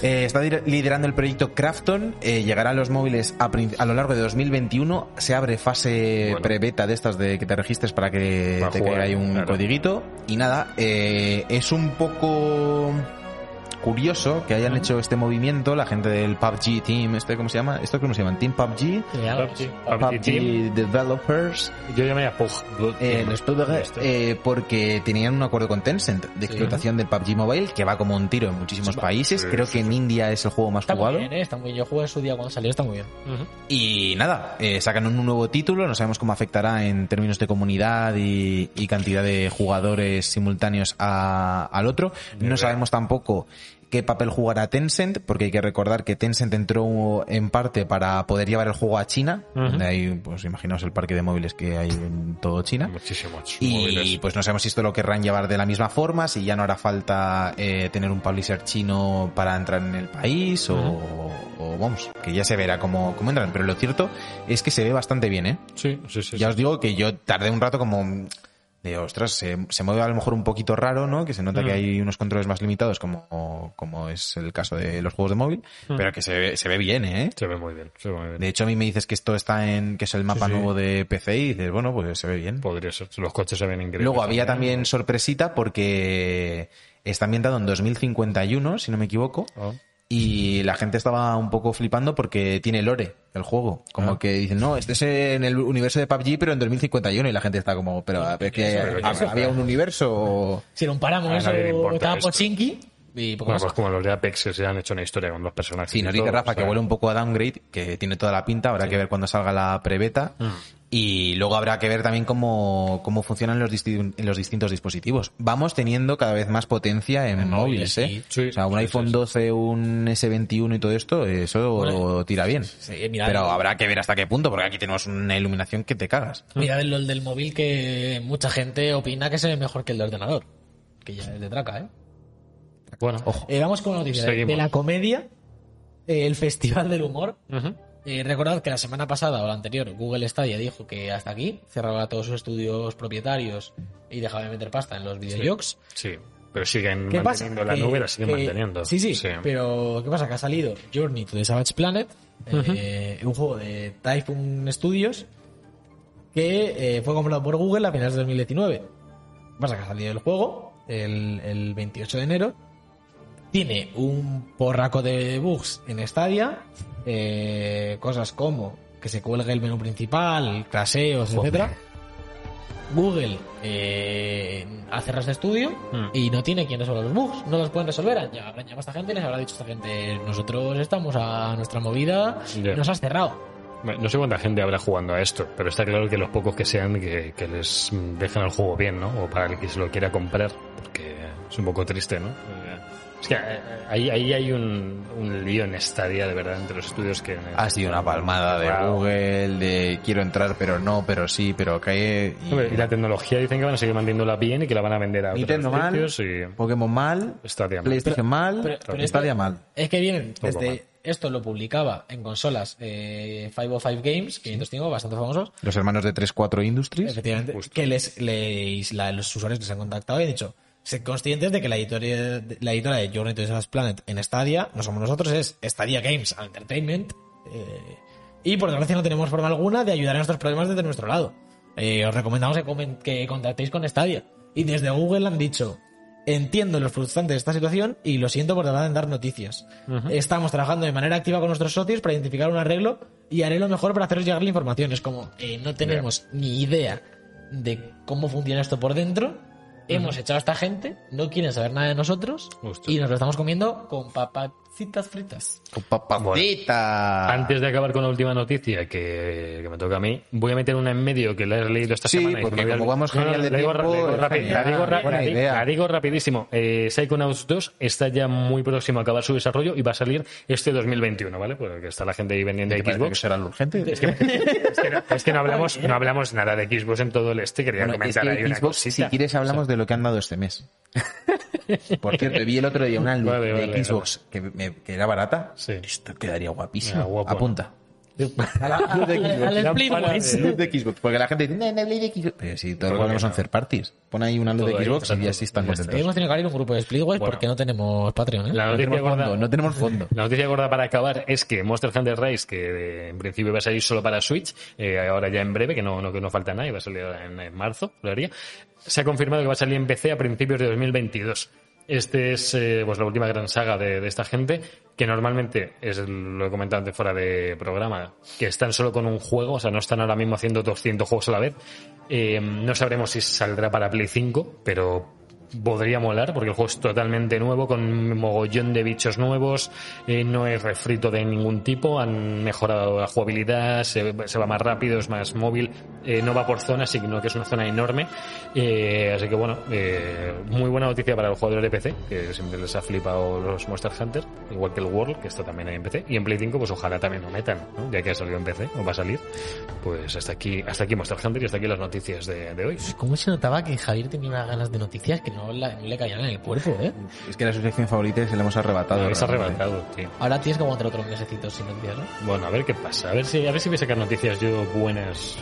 Eh, está liderando el proyecto Crafton, eh, llegará a los móviles a, lo largo de 2021, se abre fase Bueno. pre-beta de estas de que te registres para que Para te jugar, caiga ahí un claro. codiguito. Y nada, eh, es un poco poco curioso que hayan hecho este movimiento, la gente del PUBG Team, este ¿cómo se llama? ¿Esto cómo se llaman? Team PUBG, PUBG, PUBG, PUBG Team. Developers, Yo llamé a Pug. eh, los PUBG, eh, porque tenían un acuerdo con Tencent de explotación del PUBG Mobile que va como un tiro en muchísimos países. Sí, Creo sí, que en India es el juego más Está muy jugado. bien, ¿eh? Está muy bien. Yo jugué en su día cuando salió, está muy bien. Y nada, eh, sacan un nuevo título, no sabemos cómo afectará en términos de comunidad y, y cantidad de jugadores simultáneos a- al otro. No sabemos tampoco qué papel jugará Tencent, porque hay que recordar que Tencent entró en parte para poder llevar el juego a China, donde hay, pues imaginaos el parque de móviles que hay en todo China. Muchísimos Y móviles. pues no sabemos si esto lo querrán llevar de la misma forma, si ya no hará falta eh, tener un publisher chino para entrar en el país o, o vamos, que ya se verá cómo, cómo entran. Pero lo cierto es que se ve bastante bien, ¿eh? Sí, sí, sí. Ya sí. os digo que yo tardé un rato como de, ostras, se, se mueve a lo mejor un poquito raro, ¿no? Que se nota que hay unos controles más limitados como, como es el caso de los juegos de móvil, pero que se ve, se ve bien, ¿eh? Se ve muy bien, se ve muy bien. De hecho, a mí me dices que esto está en, que es el mapa Sí, sí. nuevo de PC y dices, bueno, pues se ve bien. Podría ser. Los coches se ven increíbles. Luego había también sorpresita porque está ambientado en 2051, si no me equivoco. Oh. Y la gente estaba un poco flipando porque tiene lore el juego. Como Ah. que dicen, no, este es en el universo de PUBG, pero en 2051. Y la gente está como, pero ver, que Pero ¿hab- eso- había un universo. o- Si era un páramo, A eso estaba. Pochinki y poco Bueno, más. pues como los de Apex que se han hecho una historia con dos personajes. Sí, nos dice Rafa o sea, que huele un poco a downgrade, que tiene toda la pinta. Habrá que ver cuando salga la prebeta. Mm. Y luego habrá que ver también cómo, cómo funcionan los, disti- en los distintos dispositivos. Vamos teniendo cada vez más potencia en, móviles, móviles, ¿eh? sí. Sí, o sea, un sí, iPhone sí, sí. 12, un S21 y todo esto, eso Bueno, tira bien. sí, mira, Pero el- habrá que ver hasta qué punto, porque aquí tenemos una iluminación que te cagas. Mira el, el del móvil que mucha gente opina que se ve mejor que el de ordenador. Que ya es de traca, ¿eh? Bueno, Ojo. Eh, vamos con una noticia de- la comedia, eh, el Festival del Humor. Eh, recordad que la semana pasada o la anterior Google Stadia dijo que hasta aquí cerraba todos sus estudios propietarios y dejaba de meter pasta en los videojuegos. Sí, pero siguen ¿Qué pasa? manteniendo la nube, la siguen manteniendo. Sí, sí, pero ¿qué pasa? Que ha salido Journey to the Savage Planet, un juego de Typhoon Studios que fue comprado por Google a finales de 2019. ¿Qué pasa? Que ha salido el juego el, el 28 de enero. Tiene un porraco de bugs en Stadia, eh, cosas como que se cuelgue el menú principal, craseos, Joder. etcétera. Google eh, hace de estudio Mm. y no tiene quien resuelva los bugs, no los pueden resolver. Ya habrán llamado a esta gente les habrá dicho esta gente, nosotros estamos a nuestra movida, nos has cerrado. No sé cuánta gente habrá jugando a esto, pero está claro que los pocos que sean que, que les dejan el juego bien, ¿no? O para el que se lo quiera comprar, porque es un poco triste, ¿no? Eh, Es que eh, ahí, ahí hay un, un lío en Stadia, de verdad, entre los estudios que... Ha sido una palmada de Wow. Google, de quiero entrar, pero no, pero sí, pero cae. y- la tecnología dicen que van a seguir manteniéndola bien y que la van a vender a otros Nintendo mal, y... Pokémon mal, Stadia. PlayStation mal, Pero- pero Stadia mal. Es que vienen desde mal. esto lo publicaba en consolas eh, 505 Games, que los tengo bastante famosos, Los hermanos de 3-4 Industries. efectivamente, Justo. que les, les- la- los usuarios que se han contactado y han dicho, ser conscientes de que la editorial, la editora de Journey to the Savage Planet en Stadia, no somos nosotros, es Stadia Games and Entertainment, eh, y por desgracia no tenemos forma alguna de ayudar a nuestros problemas desde nuestro lado. Eh, os recomendamos que, que contactéis con Stadia. Y desde Google han dicho, entiendo lo frustrante de esta situación y lo siento por tardar en dar noticias. Estamos trabajando de manera activa con nuestros socios para identificar un arreglo y haré lo mejor para haceros llegar la información. Es como, eh, no tenemos ni idea de cómo funciona esto por dentro. Hemos echado a esta gente, no quieren saber nada de nosotros Hostia. y nos lo estamos comiendo con papacitas fritas. Papacita. Antes de acabar con la última noticia que, que me toca a mí, voy a meter una en medio que la he leído esta Sí, semana. y porque me voy a- como vamos No, no, genial de la digo, tiempo, la digo es rápido, la genial, digo ra- buena la digo- idea. la digo rapidísimo. Eh, Psychonauts 2 está ya muy próximo a acabar su desarrollo y va a salir este 2021, ¿vale? Porque está la gente ahí vendiendo ¿Te parece que Xbox. será lo urgente? Es que, <laughs> es que no, es que no hablamos, no hablamos nada de Xbox en todo el este. Quería Bueno, es comentar que ahí una Xbox, cosita. si quieres hablamos de lo que han dado este mes. <laughs> Por cierto, vi el otro día una luz Vale, de vale, Xbox que, me- que era barata. Sí. Esto quedaría guapísimo. Ah, guapo. Apunta. <laughs> Al- Luz de Xbox. al de- Luz de Xbox. Porque la gente dice, no, no, de Xbox. Pero si todos Todo los que son no. third parties. Pon ahí una luz de Xbox y exacto. ya sí están contentos. Hemos tenido que abrir un grupo de Splitwise porque no tenemos Patreon, ¿eh? La No noticia tenemos gorda- fondo, no tenemos fondo. La noticia gorda para acabar es que Monster Hunter Rise, que eh, en principio iba a salir solo para Switch, eh, ahora ya en breve, que no, no, que no falta nada, iba a salir en, en marzo, lo haría, se ha confirmado que va a salir en PC a principios de 2022. Este es eh, pues la última gran saga de, esta gente, que normalmente, es lo he comentado antes fuera de programa, que están solo con un juego, o sea, no están ahora mismo haciendo 200 juegos a la vez. Eh, no sabremos si saldrá para Play 5, pero podría molar porque el juego es totalmente nuevo con un mogollón de bichos nuevos eh, no es refrito de ningún tipo han mejorado la jugabilidad se, se va más rápido es más móvil eh, no va por zonas sino que es una zona enorme Eh, así que bueno eh, muy buena noticia para los jugadores de PC que siempre les ha flipado los Monster Hunter igual que el World que está también en PC y en Play 5 pues ojalá también lo metan ¿no? ya que ha salido en PC o va a salir pues hasta aquí hasta aquí Monster Hunter y hasta aquí las noticias de, de hoy ¿Cómo se notaba que Javier tenía unas ganas de noticias que no, la- no le caían en el cuerpo, eh? Es que era su sección favorita y se la hemos arrebatado. Realmente. arrebatado, tío. Ahora tienes que aguantar otro mesecito sin noticias, ¿no? Bueno, a ver qué pasa. A ver si, a ver si voy a sacar noticias yo buenas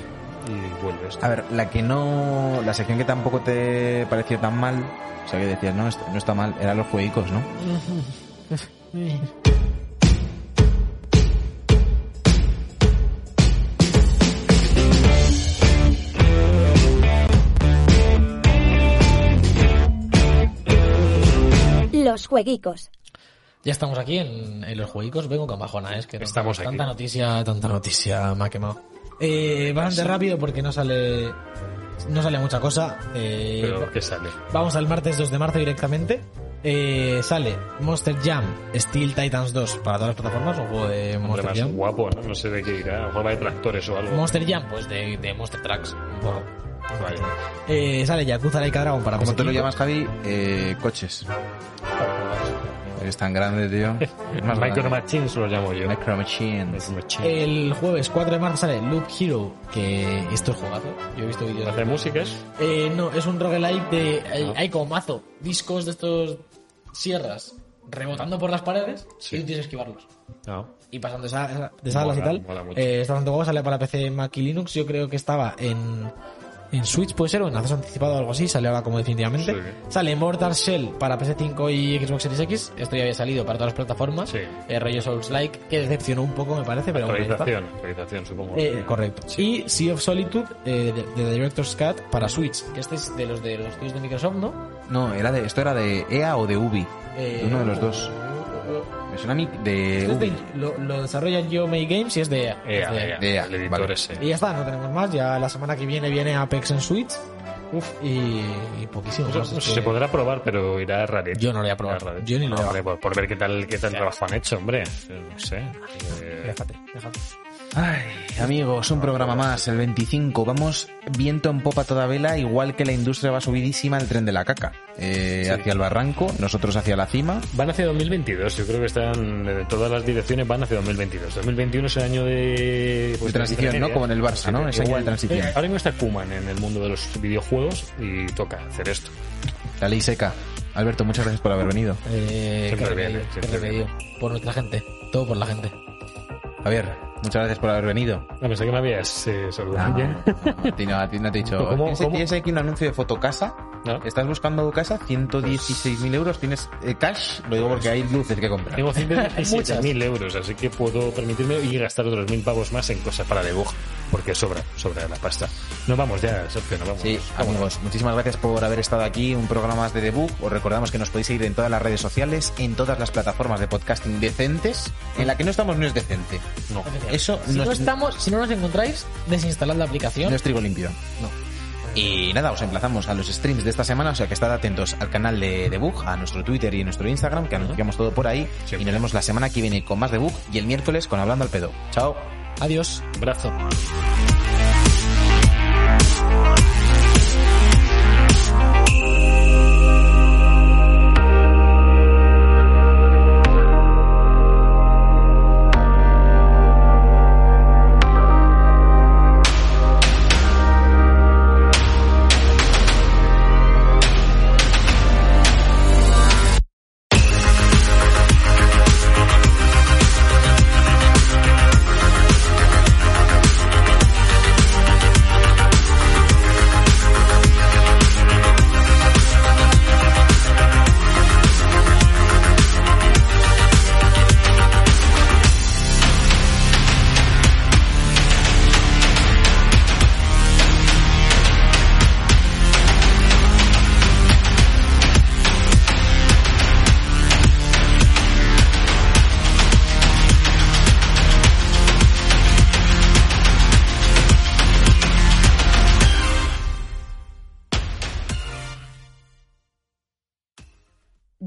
y vuelves. A ver, la que no. La sección que tampoco te pareció tan mal. O sea, que decías, no, no está mal, eran los jueguicos, ¿no? <laughs> Los jueguicos. Ya estamos aquí en, en los jueguicos. Vengo con bajona, es que tanta- Estamos aquí. tanta noticia, tanta noticia me ha quemado. Eh, bastante rápido porque no sale no sale mucha cosa. Eh, Pero ¿qué sale? Vamos al martes 2 de marzo directamente. Eh, sale Monster Jam Steel Titans 2 para todas las plataformas, un juego de Hombre, Monster más Jam. guapo, ¿no? No sé de qué irá. Mejor va de tractores o algo. Monster Jam, pues de, de Monster Tracks, un poco. Vale. Eh, sale Yakuza Laika Dragon para Como tú lo PS5. llamas, Javi, eh, coches. Es tan grande, tío. <laughs> Es más Micro grande. Machines lo llamo yo. Micro Machines. El jueves 4 de marzo sale Loop Hero, que esto es jugazo. Yo he visto vídeos. ¿Hace músicas? Eh, no, es un roguelike de. Hay, Ah. hay como mazo, discos de estos sierras rebotando por las paredes Sí. y tú tienes que esquivarlos. No. Y pasando de, sa- de salas y tal. mola mucho. Eh, está bastante guapo, sale para PC, Mac y Linux. Yo creo que estaba en, en Switch, puede ser, o en acceso anticipado o algo así. Sale ahora como definitivamente. Sí. Sale Mortal Shell para PS5 y Xbox Series X. Esto ya había salido para todas las plataformas. Sí. Eh, rollo Souls Like, que decepcionó un poco, me parece, pero bueno. está. Actualización. Actualización, supongo. Eh, correcto. Y Sea of Solitude eh, de, de Director's Cut para Switch. Que este es de los de los tíos de Microsoft, ¿no? No, era de, esto era de EA o de Ubi. Eh, Uno de los dos. Me suena a mí de Este Ubi. lo, lo desarrolla Yo May Games y es de EA. EA, Es de EA, EA, el editor vale. ese. Y ya está, no tenemos más. Ya la semana que viene viene Apex en Switch. Uf, y, y poquísimo que se podrá probar, pero irá rarito. Yo no lo voy a probar. Yo ni lo voy a Hombre, por, por ver qué tal, qué tal trabajo han hecho, hombre. No sé. Eh, Déjate, déjate. Ay, amigos, un programa más, el 25. Vamos viento en popa toda vela, igual que la industria va subidísima el tren de la caca. Eh, Hacia el barranco, nosotros hacia la cima. Van hacia 2022, yo creo que están, eh, todas las direcciones van hacia 2022. 2021 es el año de... pues, De transición. ¿no? Como en el Barça, ¿no? Es año de Igual. transición. Eh, ahora mismo está Kuman en el mundo de los videojuegos y toca hacer esto. La ley seca. Alberto, muchas gracias por haber venido. Eh, Siempre qué remedio, qué siempre remedio. Por nuestra gente. Todo por la gente. Javier, muchas gracias por haber venido. No, pensé que me habías eh, saludado No, ya. no, a ti no, a ti no te he dicho. ¿Cómo- ¿Tienes, cómo? tienes aquí un anuncio de Fotocasa? ¿No? ¿Estás buscando casa? 116.000 euros. ¿Tienes eh, cash? Lo digo porque hay luces que comprar. Tengo 117.000 euros, así que puedo permitirme y gastar otros 1.000 pavos más en cosas para debug, porque sobra, sobra la pasta. Nos vamos ya, Sergio, nos vamos. Sí, amigos, muchísimas gracias por haber estado aquí. Un programa más de debug. Os recordamos que nos podéis seguir en todas las redes sociales, en todas las plataformas de podcasting decentes. En la que no estamos no es decente. No. Eso Si no, no es, estamos, si no nos encontráis, desinstalad la aplicación. no es trigo limpio. No. Y nada, os emplazamos a los streams de esta semana, o sea que estad atentos al canal de Debug, a nuestro Twitter y nuestro Instagram, que anunciamos todo por ahí. Siempre. Y nos vemos la semana que viene con más Debug y el miércoles con Hablando al Pedo. Chao. Adiós. Brazo.